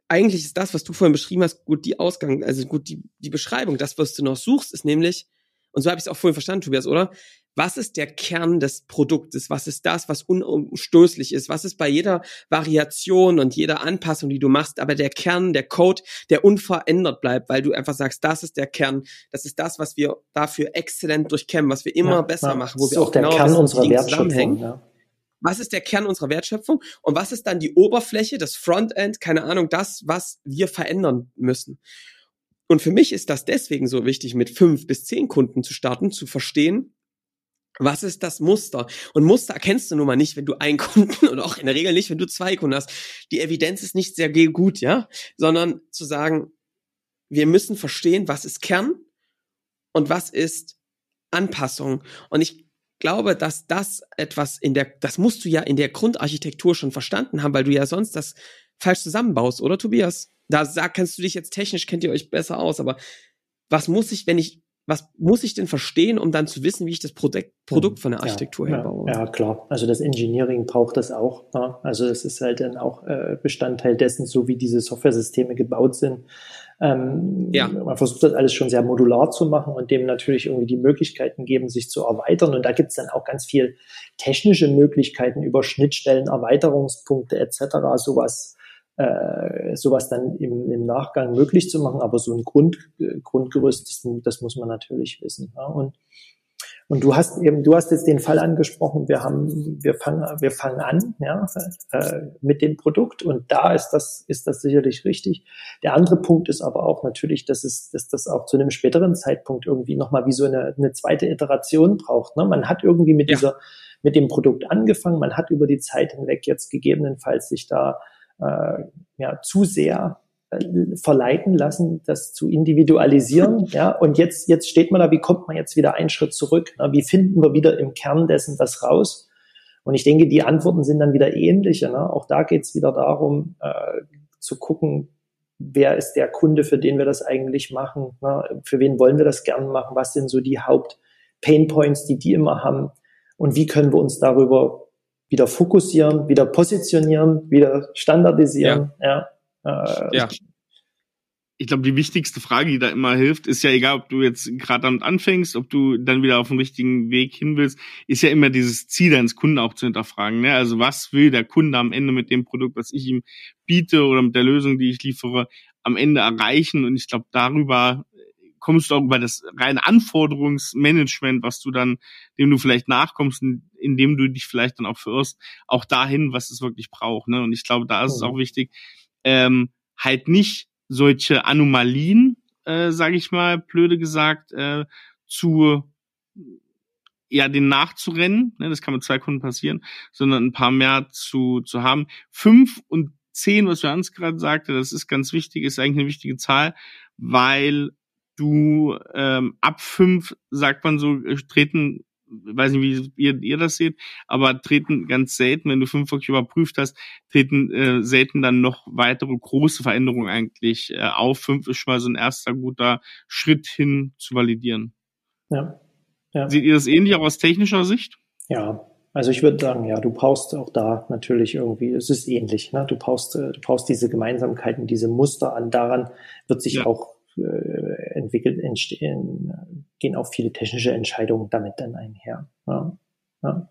S1: eigentlich ist das, was du vorhin beschrieben hast, gut die Ausgang, also gut die, die Beschreibung. Das, was du noch suchst, ist nämlich, und so habe ich es auch vorhin verstanden, Tobias, oder? Was ist der Kern des Produktes? Was ist das, was unumstößlich ist? Was ist bei jeder Variation und jeder Anpassung, die du machst, aber der Kern, der Code, der unverändert bleibt, weil du einfach sagst, das ist der Kern, das ist das, was wir dafür exzellent durchkämmen, was wir immer ja, besser ja, machen, wo wir auch, auch genau
S4: Kern unserer Wertschöpfung, ja
S1: was ist der Kern unserer Wertschöpfung und was ist dann die Oberfläche, das Frontend, keine Ahnung, das, was wir verändern müssen. Und für mich ist das deswegen so wichtig, mit fünf bis zehn Kunden zu starten, zu verstehen, was ist das Muster? Und Muster erkennst du nun mal nicht, wenn du einen Kunden und auch in der Regel nicht, wenn du zwei Kunden hast. Die Evidenz ist nicht sehr gut, ja, sondern zu sagen, wir müssen verstehen, was ist Kern und was ist Anpassung. Und ich glaube, dass das etwas in der, das musst du ja in der Grundarchitektur schon verstanden haben, weil du ja sonst das falsch zusammenbaust, oder Tobias? Da sag, kannst du dich jetzt technisch, kennt ihr euch besser aus, aber was muss ich, wenn ich, was muss ich denn verstehen, um dann zu wissen, wie ich das Produkt, Produkt von der Architektur
S4: ja,
S1: her baue?
S4: Ja, klar. Also das Engineering braucht das auch. Ja. Also es ist halt dann auch äh, Bestandteil dessen, so wie diese Software-Systeme gebaut sind. Ähm, ja. Man versucht das alles schon sehr modular zu machen und dem natürlich irgendwie die Möglichkeiten geben, sich zu erweitern. Und da gibt es dann auch ganz viel technische Möglichkeiten über Schnittstellen, Erweiterungspunkte etc. Sowas, äh, sowas dann im, im Nachgang möglich zu machen. Aber so ein Grund, Grundgerüst, das, das muss man natürlich wissen. Ja. Und und du hast eben, du hast jetzt den Fall angesprochen, wir haben, wir fangen, wir fangen an, ja, äh, mit dem Produkt und da ist das, ist das sicherlich richtig. Der andere Punkt ist aber auch natürlich, dass es, dass das auch zu einem späteren Zeitpunkt irgendwie nochmal wie so eine, eine zweite Iteration braucht. Ne? Man hat irgendwie mit ja. dieser, mit dem Produkt angefangen, man hat über die Zeit hinweg jetzt gegebenenfalls sich da äh, ja zu sehr verleiten lassen, das zu individualisieren. Ja, und jetzt, jetzt steht man da, wie kommt man jetzt wieder einen Schritt zurück? Wie finden wir wieder im Kern dessen das raus? Und ich denke, die Antworten sind dann wieder ähnliche. Ne? Auch da geht es wieder darum, äh, zu gucken, wer ist der Kunde, für den wir das eigentlich machen? Ne? Für wen wollen wir das gern machen? Was sind so die Haupt-Pain-Points, die die immer haben? Und wie können wir uns darüber wieder fokussieren, wieder positionieren, wieder standardisieren? Ja. ja
S3: äh, ja. Ich glaube, die wichtigste Frage, die da immer hilft, ist ja egal, ob du jetzt gerade damit anfängst, ob du dann wieder auf den richtigen Weg hin willst, ist ja immer dieses Ziel deines Kunden auch zu hinterfragen. Ne? Also was will der Kunde am Ende mit dem Produkt, was ich ihm biete oder mit der Lösung, die ich liefere, am Ende erreichen? Und ich glaube, darüber kommst du auch über das reine Anforderungsmanagement, was du dann, dem du vielleicht nachkommst, indem du dich vielleicht dann auch verirrst, auch dahin, was es wirklich braucht. Ne? Und ich glaube, da ist es auch wichtig, ähm, halt nicht solche Anomalien, äh, sage ich mal, blöde gesagt, äh, zu ja den nachzurennen, ne, das kann mit zwei Kunden passieren, sondern ein paar mehr zu zu haben. Fünf und zehn, was Hans gerade sagte, das ist ganz wichtig, ist eigentlich eine wichtige Zahl, weil du ähm, ab fünf sagt man so äh, treten weiß nicht, wie ihr, ihr das seht, aber treten ganz selten, wenn du fünf wirklich überprüft hast, treten äh, selten dann noch weitere große Veränderungen eigentlich äh, auf. Fünf ist schon mal so ein erster guter Schritt hin zu validieren.
S4: Ja. ja.
S3: Seht ihr das ähnlich auch aus technischer Sicht?
S4: Ja, also ich würde sagen, ja, du brauchst auch da natürlich irgendwie, es ist ähnlich, ne? Du brauchst, äh, du brauchst diese Gemeinsamkeiten, diese Muster an. Daran wird sich ja. auch äh, entwickelt, entstehen, gehen auch viele technische Entscheidungen damit dann einher. Ja. Ja.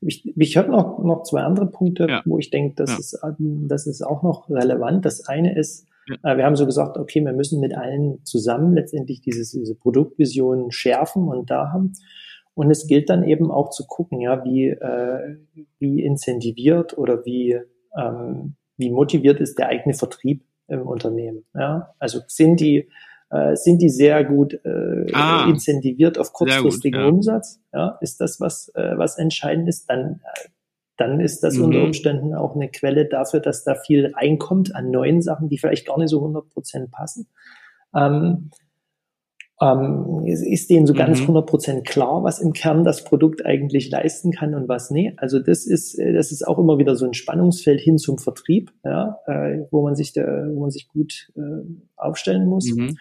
S4: Ich, ich habe noch, noch zwei andere Punkte, ja. wo ich denke, das, ja. ist, das ist auch noch relevant. Das eine ist. Äh, wir haben so gesagt, okay, wir müssen mit allen zusammen letztendlich dieses, diese Produktvision schärfen und da haben. Und es gilt dann eben auch zu gucken, ja, wie, äh, wie incentiviert oder wie, ähm, wie motiviert ist der eigene Vertrieb im Unternehmen. Ja? Also sind die, äh, sind die sehr gut äh, ah, incentiviert auf kurzfristigen gut, ja. Umsatz? Ja? Ist das was, äh, was entscheidend ist? Dann, äh, dann ist das mhm. unter Umständen auch eine Quelle dafür, dass da viel reinkommt an neuen Sachen, die vielleicht gar nicht so 100 Prozent passen. Ähm, ähm, ist denen so mhm. ganz 100% klar, was im Kern das Produkt eigentlich leisten kann und was nee. Also das ist, äh, das ist auch immer wieder so ein Spannungsfeld hin zum Vertrieb, ja, äh, wo man sich, da, wo man sich gut äh, aufstellen muss. Mhm.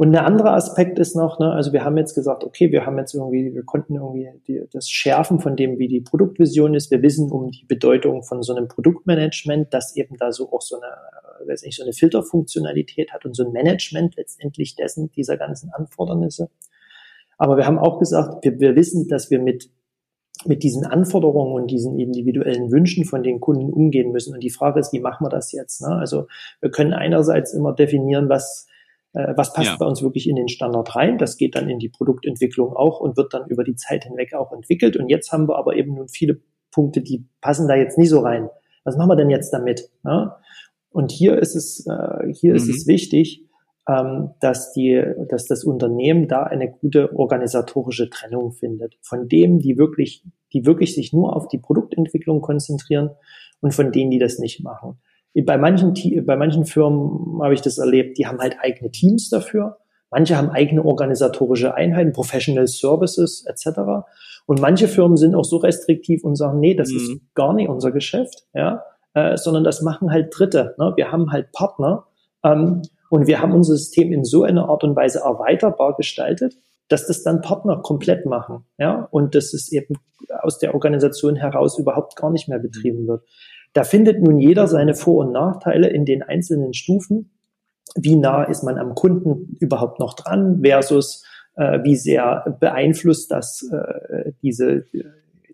S4: Und der andere Aspekt ist noch, ne, also wir haben jetzt gesagt, okay, wir haben jetzt irgendwie, wir konnten irgendwie die, das Schärfen von dem, wie die Produktvision ist. Wir wissen um die Bedeutung von so einem Produktmanagement, dass eben da so auch so eine, letztendlich so eine Filterfunktionalität hat und so ein Management letztendlich dessen, dieser ganzen Anfordernisse. Aber wir haben auch gesagt, wir, wir wissen, dass wir mit mit diesen Anforderungen und diesen individuellen Wünschen von den Kunden umgehen müssen. Und die Frage ist, wie machen wir das jetzt? Ne? Also wir können einerseits immer definieren, was äh, was passt ja. bei uns wirklich in den Standard rein. Das geht dann in die Produktentwicklung auch und wird dann über die Zeit hinweg auch entwickelt. Und jetzt haben wir aber eben nun viele Punkte, die passen da jetzt nicht so rein. Was machen wir denn jetzt damit? Ne? Und hier ist es, äh, hier mhm. ist es wichtig, ähm, dass die, dass das Unternehmen da eine gute organisatorische Trennung findet. Von dem, die wirklich, die wirklich sich nur auf die Produktentwicklung konzentrieren und von denen, die das nicht machen. Bei manchen, bei manchen Firmen habe ich das erlebt, die haben halt eigene Teams dafür. Manche haben eigene organisatorische Einheiten, Professional Services etc. Und manche Firmen sind auch so restriktiv und sagen, nee, das mhm. ist gar nicht unser Geschäft, ja, äh, sondern das machen halt Dritte. Ne? Wir haben halt Partner ähm, und wir haben unser System in so einer Art und Weise erweiterbar gestaltet, dass das dann Partner komplett machen, ja, und dass es eben aus der Organisation heraus überhaupt gar nicht mehr betrieben wird. Da findet nun jeder seine Vor- und Nachteile in den einzelnen Stufen. Wie nah ist man am Kunden überhaupt noch dran versus äh, wie sehr beeinflusst das äh, diese,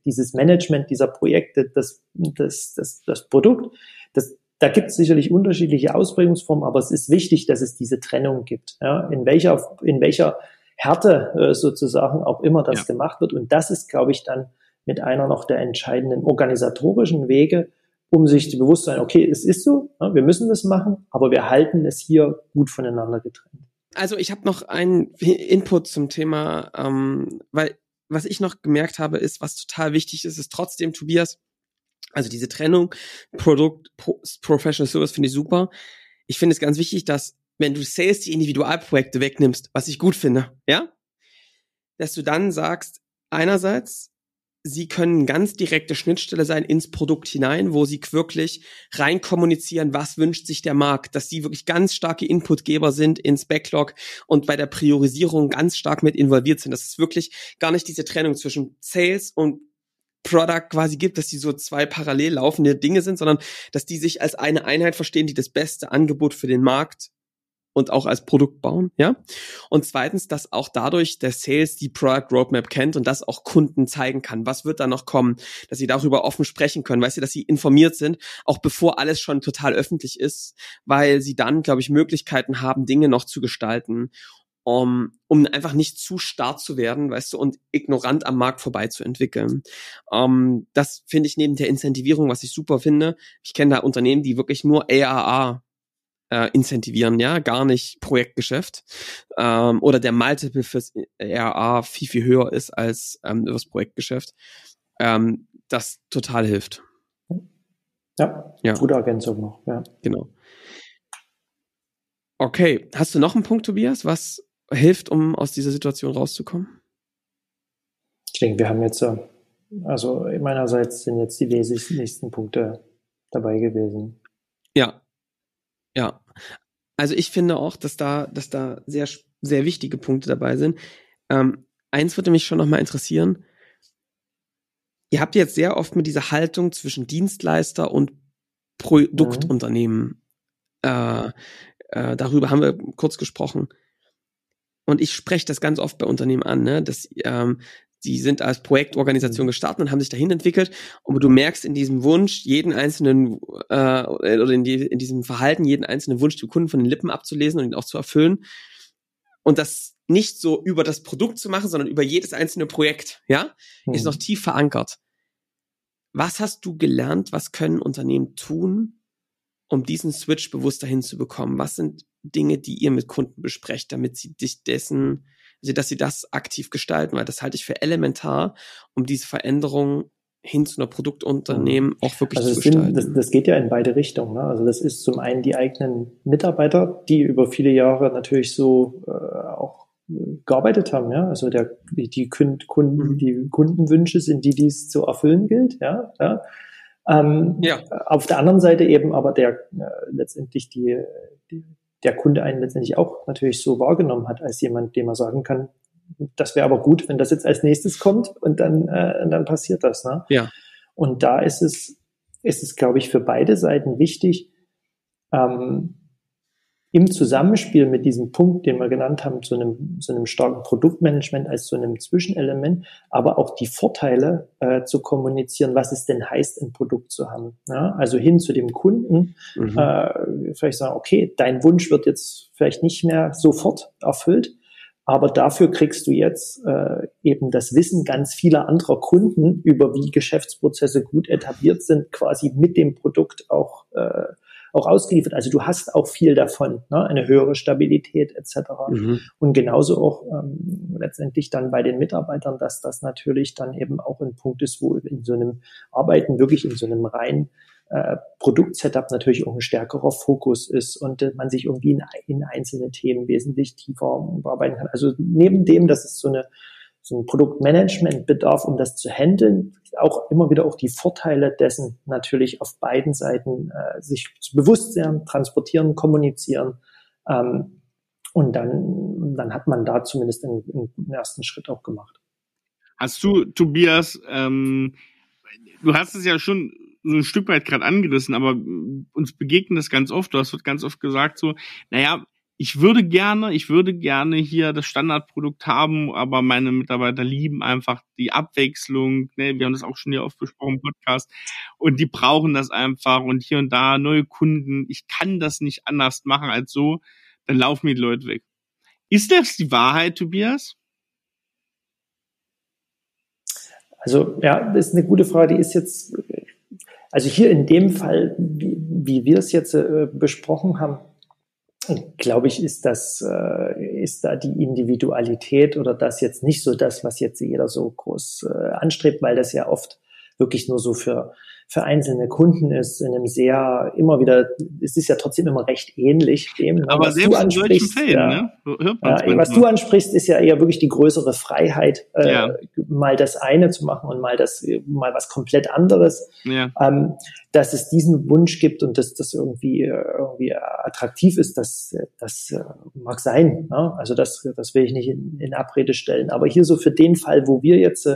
S4: dieses Management dieser Projekte das, das, das, das Produkt. Das, da gibt es sicherlich unterschiedliche Ausprägungsformen, aber es ist wichtig, dass es diese Trennung gibt. Ja? In welcher, in welcher Härte äh, sozusagen auch immer das ja. gemacht wird. Und das ist, glaube ich, dann mit einer noch der entscheidenden organisatorischen Wege, um sich zu bewusst sein, okay, es ist so, wir müssen das machen, aber wir halten es hier gut voneinander getrennt.
S1: Also ich habe noch einen Input zum Thema, ähm, weil was ich noch gemerkt habe, ist, was total wichtig ist, ist trotzdem, Tobias, also diese Trennung, Produkt, Pro, Professional Service finde ich super. Ich finde es ganz wichtig, dass wenn du Sales die Individualprojekte wegnimmst, was ich gut finde, ja, dass du dann sagst, einerseits, sie können ganz direkte Schnittstelle sein ins Produkt hinein, wo sie wirklich rein kommunizieren, was wünscht sich der Markt, dass sie wirklich ganz starke Inputgeber sind ins Backlog und bei der Priorisierung ganz stark mit involviert sind. Dass es wirklich gar nicht diese Trennung zwischen Sales und Product quasi gibt, dass die so zwei parallel laufende Dinge sind, sondern dass die sich als eine Einheit verstehen, die das beste Angebot für den Markt und auch als Produkt bauen, ja. Und zweitens, dass auch dadurch der Sales die Product Roadmap kennt und das auch Kunden zeigen kann. Was wird da noch kommen? Dass sie darüber offen sprechen können, weißt du, dass sie informiert sind, auch bevor alles schon total öffentlich ist, weil sie dann, glaube ich, Möglichkeiten haben, Dinge noch zu gestalten, um, um einfach nicht zu stark zu werden, weißt du, und ignorant am Markt vorbei zu entwickeln. Um, das finde ich neben der Incentivierung, was ich super finde. Ich kenne da Unternehmen, die wirklich nur ARA äh, incentivieren, ja, gar nicht Projektgeschäft. Ähm, oder der Multiple fürs RA viel, viel höher ist als ähm, das Projektgeschäft. Ähm, das total hilft.
S4: Ja, ja, gute Ergänzung noch, ja.
S1: Genau. Okay, hast du noch einen Punkt, Tobias, was hilft, um aus dieser Situation rauszukommen?
S4: Ich denke, wir haben jetzt, äh, also meinerseits sind jetzt die wesentlichsten Punkte dabei gewesen.
S1: Ja, ja. Also ich finde auch, dass da, dass da sehr, sehr wichtige Punkte dabei sind. Ähm, eins würde mich schon nochmal interessieren. Ihr habt jetzt sehr oft mit dieser Haltung zwischen Dienstleister und Produktunternehmen. Mhm. Äh, äh, darüber haben wir kurz gesprochen. Und ich spreche das ganz oft bei Unternehmen an, ne, dass ähm, die sind als Projektorganisation mhm. gestartet und haben sich dahin entwickelt. Und du merkst in diesem Wunsch, jeden einzelnen äh, oder in, die, in diesem Verhalten, jeden einzelnen Wunsch die Kunden von den Lippen abzulesen und ihn auch zu erfüllen. Und das nicht so über das Produkt zu machen, sondern über jedes einzelne Projekt, ja, mhm. ist noch tief verankert. Was hast du gelernt? Was können Unternehmen tun, um diesen Switch bewusster hinzubekommen? Was sind Dinge, die ihr mit Kunden besprecht, damit sie dich dessen also dass sie das aktiv gestalten, weil das halte ich für elementar, um diese Veränderung hin zu einer Produktunternehmen mhm. auch wirklich
S4: also
S1: zu gestalten.
S4: Sind, das, das geht ja in beide Richtungen. Ne? Also das ist zum einen die eigenen Mitarbeiter, die über viele Jahre natürlich so äh, auch gearbeitet haben, ja. Also der, die Kunden, mhm. die Kundenwünsche sind die, die es zu erfüllen gilt, ja. ja. Ähm, ja. Auf der anderen Seite eben aber der äh, letztendlich die, die der Kunde einen letztendlich auch natürlich so wahrgenommen hat als jemand, dem er sagen kann, das wäre aber gut, wenn das jetzt als nächstes kommt und dann, äh, dann passiert das. Ne?
S1: Ja.
S4: Und da ist es, ist es, glaube ich, für beide Seiten wichtig, ähm, im Zusammenspiel mit diesem Punkt, den wir genannt haben, zu einem, zu einem starken Produktmanagement als zu einem Zwischenelement, aber auch die Vorteile äh, zu kommunizieren, was es denn heißt, ein Produkt zu haben. Ja? Also hin zu dem Kunden, mhm. äh, vielleicht sagen, okay, dein Wunsch wird jetzt vielleicht nicht mehr sofort erfüllt, aber dafür kriegst du jetzt äh, eben das Wissen ganz vieler anderer Kunden über wie Geschäftsprozesse gut etabliert sind, quasi mit dem Produkt auch äh, auch ausgeliefert. Also du hast auch viel davon, ne? eine höhere Stabilität etc. Mhm. Und genauso auch ähm, letztendlich dann bei den Mitarbeitern, dass das natürlich dann eben auch ein Punkt ist, wo in so einem Arbeiten wirklich in so einem rein äh, Produktsetup natürlich auch ein stärkerer Fokus ist und äh, man sich irgendwie in, in einzelne Themen wesentlich tiefer bearbeiten kann. Also neben dem, dass es so eine so ein Produktmanagement bedarf, um das zu handeln, auch immer wieder auch die Vorteile dessen natürlich auf beiden Seiten äh, sich bewusst werden, transportieren, kommunizieren. Ähm, und dann, dann hat man da zumindest einen, einen ersten Schritt auch gemacht.
S3: Hast du, Tobias, ähm, du hast es ja schon so ein Stück weit gerade angerissen, aber uns begegnet das ganz oft. Du hast ganz oft gesagt so, naja, ich würde gerne, ich würde gerne hier das Standardprodukt haben, aber meine Mitarbeiter lieben einfach die Abwechslung. Ne? Wir haben das auch schon hier oft besprochen im Podcast. Und die brauchen das einfach und hier und da neue Kunden. Ich kann das nicht anders machen als so. Dann laufen mir die Leute weg. Ist das die Wahrheit, Tobias?
S4: Also, ja, das ist eine gute Frage. Die ist jetzt, also hier in dem Fall, wie, wie wir es jetzt äh, besprochen haben, glaube ich, ist das, äh, ist da die Individualität oder das jetzt nicht so das, was jetzt jeder so groß äh, anstrebt, weil das ja oft wirklich nur so für für einzelne Kunden ist, in einem sehr, immer wieder, es ist ja trotzdem immer recht ähnlich dem.
S3: Aber selbst du ansprichst, Fällen, ja, ne?
S4: ja, was du ansprichst, ist ja eher wirklich die größere Freiheit, äh, ja. mal das eine zu machen und mal das, mal was komplett anderes. Ja. Ähm, dass es diesen Wunsch gibt und dass das irgendwie, äh, irgendwie attraktiv ist, das, das äh, mag sein. Ne? Also das, das will ich nicht in, in Abrede stellen. Aber hier so für den Fall, wo wir jetzt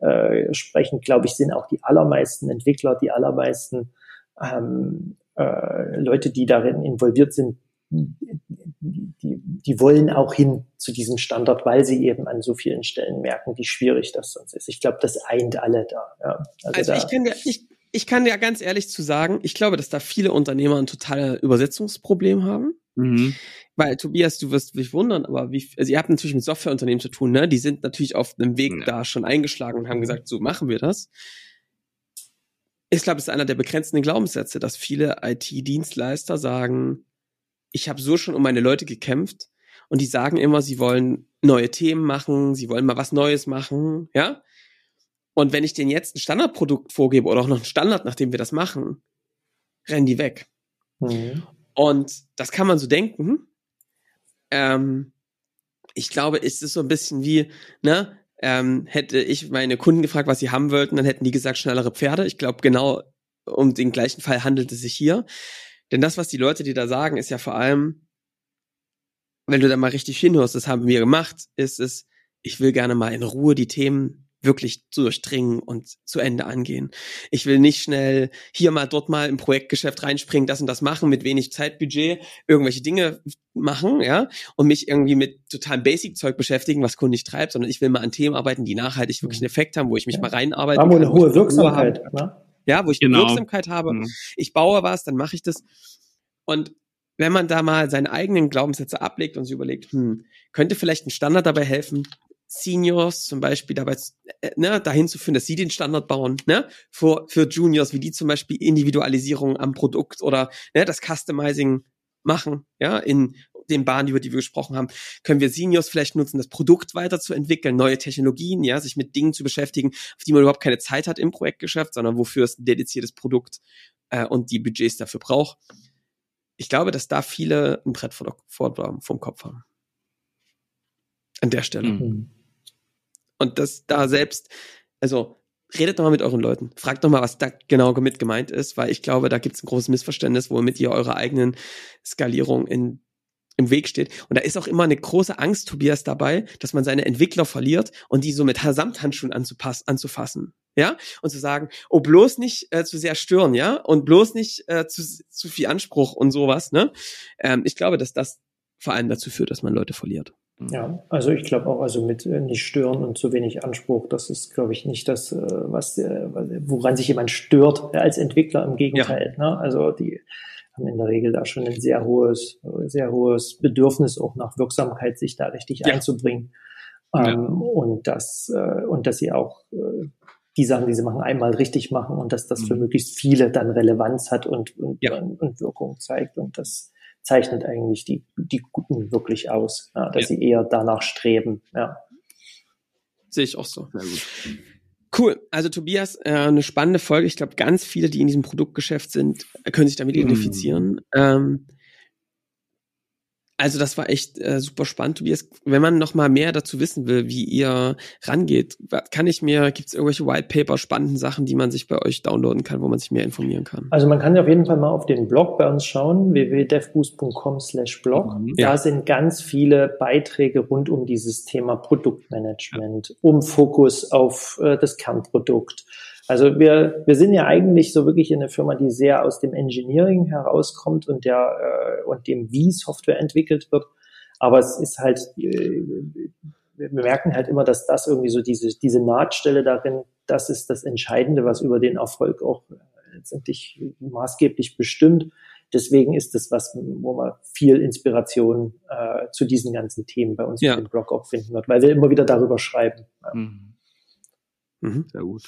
S4: äh, sprechen, glaube ich, sind auch die allermeisten Entwickler, die allermeisten ähm, äh, Leute, die darin involviert sind, die, die wollen auch hin zu diesem Standard, weil sie eben an so vielen Stellen merken, wie schwierig das sonst ist. Ich glaube, das eint alle da. Ja.
S1: Also, also da, ich kann ja, ich, ich kann ja ganz ehrlich zu sagen, ich glaube, dass da viele Unternehmer ein totales Übersetzungsproblem haben. Mhm. Weil, Tobias, du wirst dich wundern, aber wie, also ihr habt natürlich mit Softwareunternehmen zu tun, ne? Die sind natürlich auf einem Weg ja. da schon eingeschlagen und haben gesagt, so machen wir das. Ich glaube, es ist einer der begrenzenden Glaubenssätze, dass viele IT-Dienstleister sagen, ich habe so schon um meine Leute gekämpft und die sagen immer, sie wollen neue Themen machen, sie wollen mal was Neues machen, ja? Und wenn ich denen jetzt ein Standardprodukt vorgebe oder auch noch ein Standard, nachdem wir das machen, rennen die weg. Mhm. Und das kann man so denken. Ähm, ich glaube, es ist so ein bisschen wie, ne, ähm, hätte ich meine Kunden gefragt, was sie haben wollten, dann hätten die gesagt, schnellere Pferde. Ich glaube, genau um den gleichen Fall handelt es sich hier. Denn das, was die Leute dir da sagen, ist ja vor allem, wenn du da mal richtig hinhörst, das haben wir gemacht, ist es, ich will gerne mal in Ruhe die Themen wirklich zu durchdringen und zu Ende angehen. Ich will nicht schnell hier mal, dort mal im Projektgeschäft reinspringen, das und das machen, mit wenig Zeitbudget, irgendwelche Dinge machen, ja, und mich irgendwie mit totalem Basic-Zeug beschäftigen, was Kunden nicht treibt, sondern ich will mal an Themen arbeiten, die nachhaltig wirklich einen Effekt haben, wo ich mich ja. mal reinarbeite.
S4: Haben eine hohe Wirksamkeit, ne?
S1: Ja, wo ich genau. eine Wirksamkeit habe. Mhm. Ich baue was, dann mache ich das. Und wenn man da mal seine eigenen Glaubenssätze ablegt und sich überlegt, hm, könnte vielleicht ein Standard dabei helfen, Seniors zum Beispiel dabei äh, ne, dahin zu führen, dass sie den Standard bauen, ne, für, für Juniors, wie die zum Beispiel Individualisierung am Produkt oder ne, das Customizing machen, ja, in den Bahnen, über die wir gesprochen haben, können wir Seniors vielleicht nutzen, das Produkt weiterzuentwickeln, neue Technologien, ja, sich mit Dingen zu beschäftigen, auf die man überhaupt keine Zeit hat im Projektgeschäft, sondern wofür es ein dediziertes Produkt äh, und die Budgets dafür braucht. Ich glaube, dass da viele ein Brett vor, vor vom Kopf haben. An der Stelle. Mhm. Und das da selbst, also redet doch mal mit euren Leuten. Fragt doch mal, was da genau mit gemeint ist, weil ich glaube, da gibt es ein großes Missverständnis, womit ihr eure eigenen Skalierung in, im Weg steht. Und da ist auch immer eine große Angst, Tobias, dabei, dass man seine Entwickler verliert und die so mit Samthandschuhen anzupassen, anzufassen. Ja, und zu sagen, oh, bloß nicht äh, zu sehr stören, ja, und bloß nicht äh, zu, zu viel Anspruch und sowas, ne? Ähm, ich glaube, dass das vor allem dazu führt, dass man Leute verliert.
S4: Ja, also ich glaube auch, also mit äh, nicht stören und zu wenig Anspruch, das ist, glaube ich, nicht das, äh, was, äh, woran sich jemand stört als Entwickler. Im Gegenteil. Ja. Ne? Also die haben in der Regel da schon ein sehr hohes, sehr hohes Bedürfnis auch nach Wirksamkeit, sich da richtig ja. einzubringen. Ja. Ähm, und das, und dass sie auch die Sachen, die sie machen, einmal richtig machen und dass das für mhm. möglichst viele dann Relevanz hat und, und, und Wirkung zeigt. Und das, zeichnet eigentlich die, die Guten wirklich aus, ja, dass ja. sie eher danach streben. Ja.
S1: Sehe ich auch so. Sehr gut. Cool. Also Tobias, äh, eine spannende Folge. Ich glaube, ganz viele, die in diesem Produktgeschäft sind, können sich damit identifizieren. Mm. Ähm, also das war echt äh, super spannend, Tobias. Wenn man noch mal mehr dazu wissen will, wie ihr rangeht, kann ich mir, gibt es irgendwelche White Paper, spannenden Sachen, die man sich bei euch downloaden kann, wo man sich mehr informieren kann?
S4: Also man kann auf jeden Fall mal auf den Blog bei uns schauen, www.devboost.com slash blog. Mhm, ja. Da sind ganz viele Beiträge rund um dieses Thema Produktmanagement, um Fokus auf äh, das Kernprodukt, also wir, wir sind ja eigentlich so wirklich eine Firma, die sehr aus dem Engineering herauskommt und der äh, und dem, wie Software entwickelt wird. Aber es ist halt, äh, wir merken halt immer, dass das irgendwie so diese, diese Nahtstelle darin, das ist das Entscheidende, was über den Erfolg auch letztendlich maßgeblich bestimmt. Deswegen ist es was, wo man viel Inspiration äh, zu diesen ganzen Themen bei uns ja. im Blog auch finden wird, weil wir immer wieder darüber schreiben. Mhm.
S3: Mhm. Sehr gut.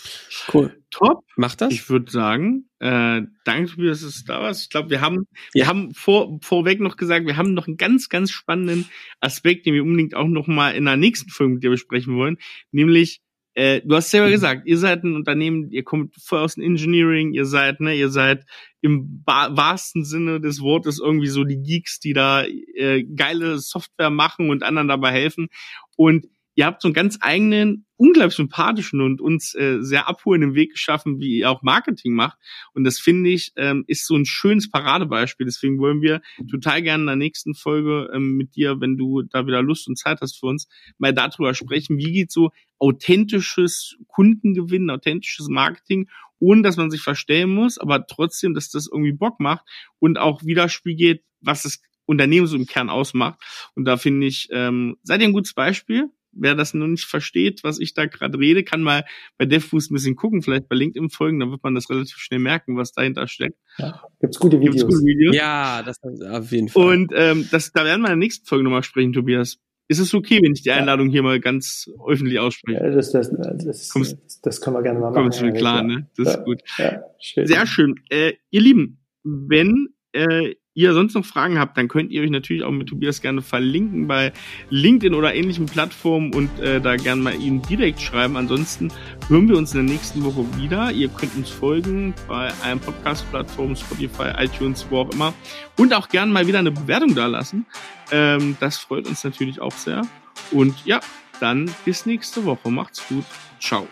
S3: Cool. Top. Macht das? Ich würde sagen, äh, danke Tobias, dass es da warst. Ich glaube, wir haben, wir haben vor, vorweg noch gesagt, wir haben noch einen ganz, ganz spannenden Aspekt, den wir unbedingt auch noch mal in der nächsten Folge mit dir besprechen wollen, nämlich äh, du hast selber mhm. gesagt, ihr seid ein Unternehmen, ihr kommt voll aus dem Engineering, ihr seid, ne, ihr seid im wahrsten Sinne des Wortes irgendwie so die Geeks, die da äh, geile Software machen und anderen dabei helfen. Und ihr habt so einen ganz eigenen, unglaublich sympathischen und uns äh, sehr abholenden Weg geschaffen, wie ihr auch Marketing macht. Und das finde ich, ähm, ist so ein schönes Paradebeispiel. Deswegen wollen wir total gerne in der nächsten Folge ähm, mit dir, wenn du da wieder Lust und Zeit hast für uns, mal darüber sprechen, wie geht so authentisches Kundengewinn, authentisches Marketing, ohne dass man sich verstellen muss, aber trotzdem, dass das irgendwie Bock macht und auch widerspiegelt, was das Unternehmen so im Kern ausmacht. Und da finde ich, ähm, seid ihr ein gutes Beispiel wer das noch nicht versteht, was ich da gerade rede, kann mal bei DevBoost ein bisschen gucken, vielleicht bei LinkedIn folgen, dann wird man das relativ schnell merken, was dahinter steckt.
S4: Ja, gibt's gute Videos. Gibt's gute
S1: Videos. Ja, das auf jeden Fall.
S3: Und ähm, das, da werden wir in der nächsten Folge nochmal sprechen, Tobias. Ist es okay, wenn ich die Einladung ja. hier mal ganz öffentlich ausspreche? Ja,
S4: das, das, das, Kommst, das können wir gerne mal machen.
S3: Kommst du ja, klar, ne? Das ja, ist gut. Ja, schön. Sehr schön. Äh, ihr Lieben, wenn äh, ihr sonst noch Fragen habt, dann könnt ihr euch natürlich auch mit Tobias gerne verlinken bei LinkedIn oder ähnlichen Plattformen und äh, da gerne mal ihn direkt schreiben. Ansonsten hören wir uns in der nächsten Woche wieder. Ihr könnt uns folgen bei allen Podcast-Plattformen, Spotify, iTunes, wo auch immer. Und auch gerne mal wieder eine Bewertung da lassen. Ähm, das freut uns natürlich auch sehr. Und ja, dann bis nächste Woche. Macht's gut. Ciao.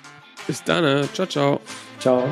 S1: Bis dann. Ciao, ciao.
S4: Ciao.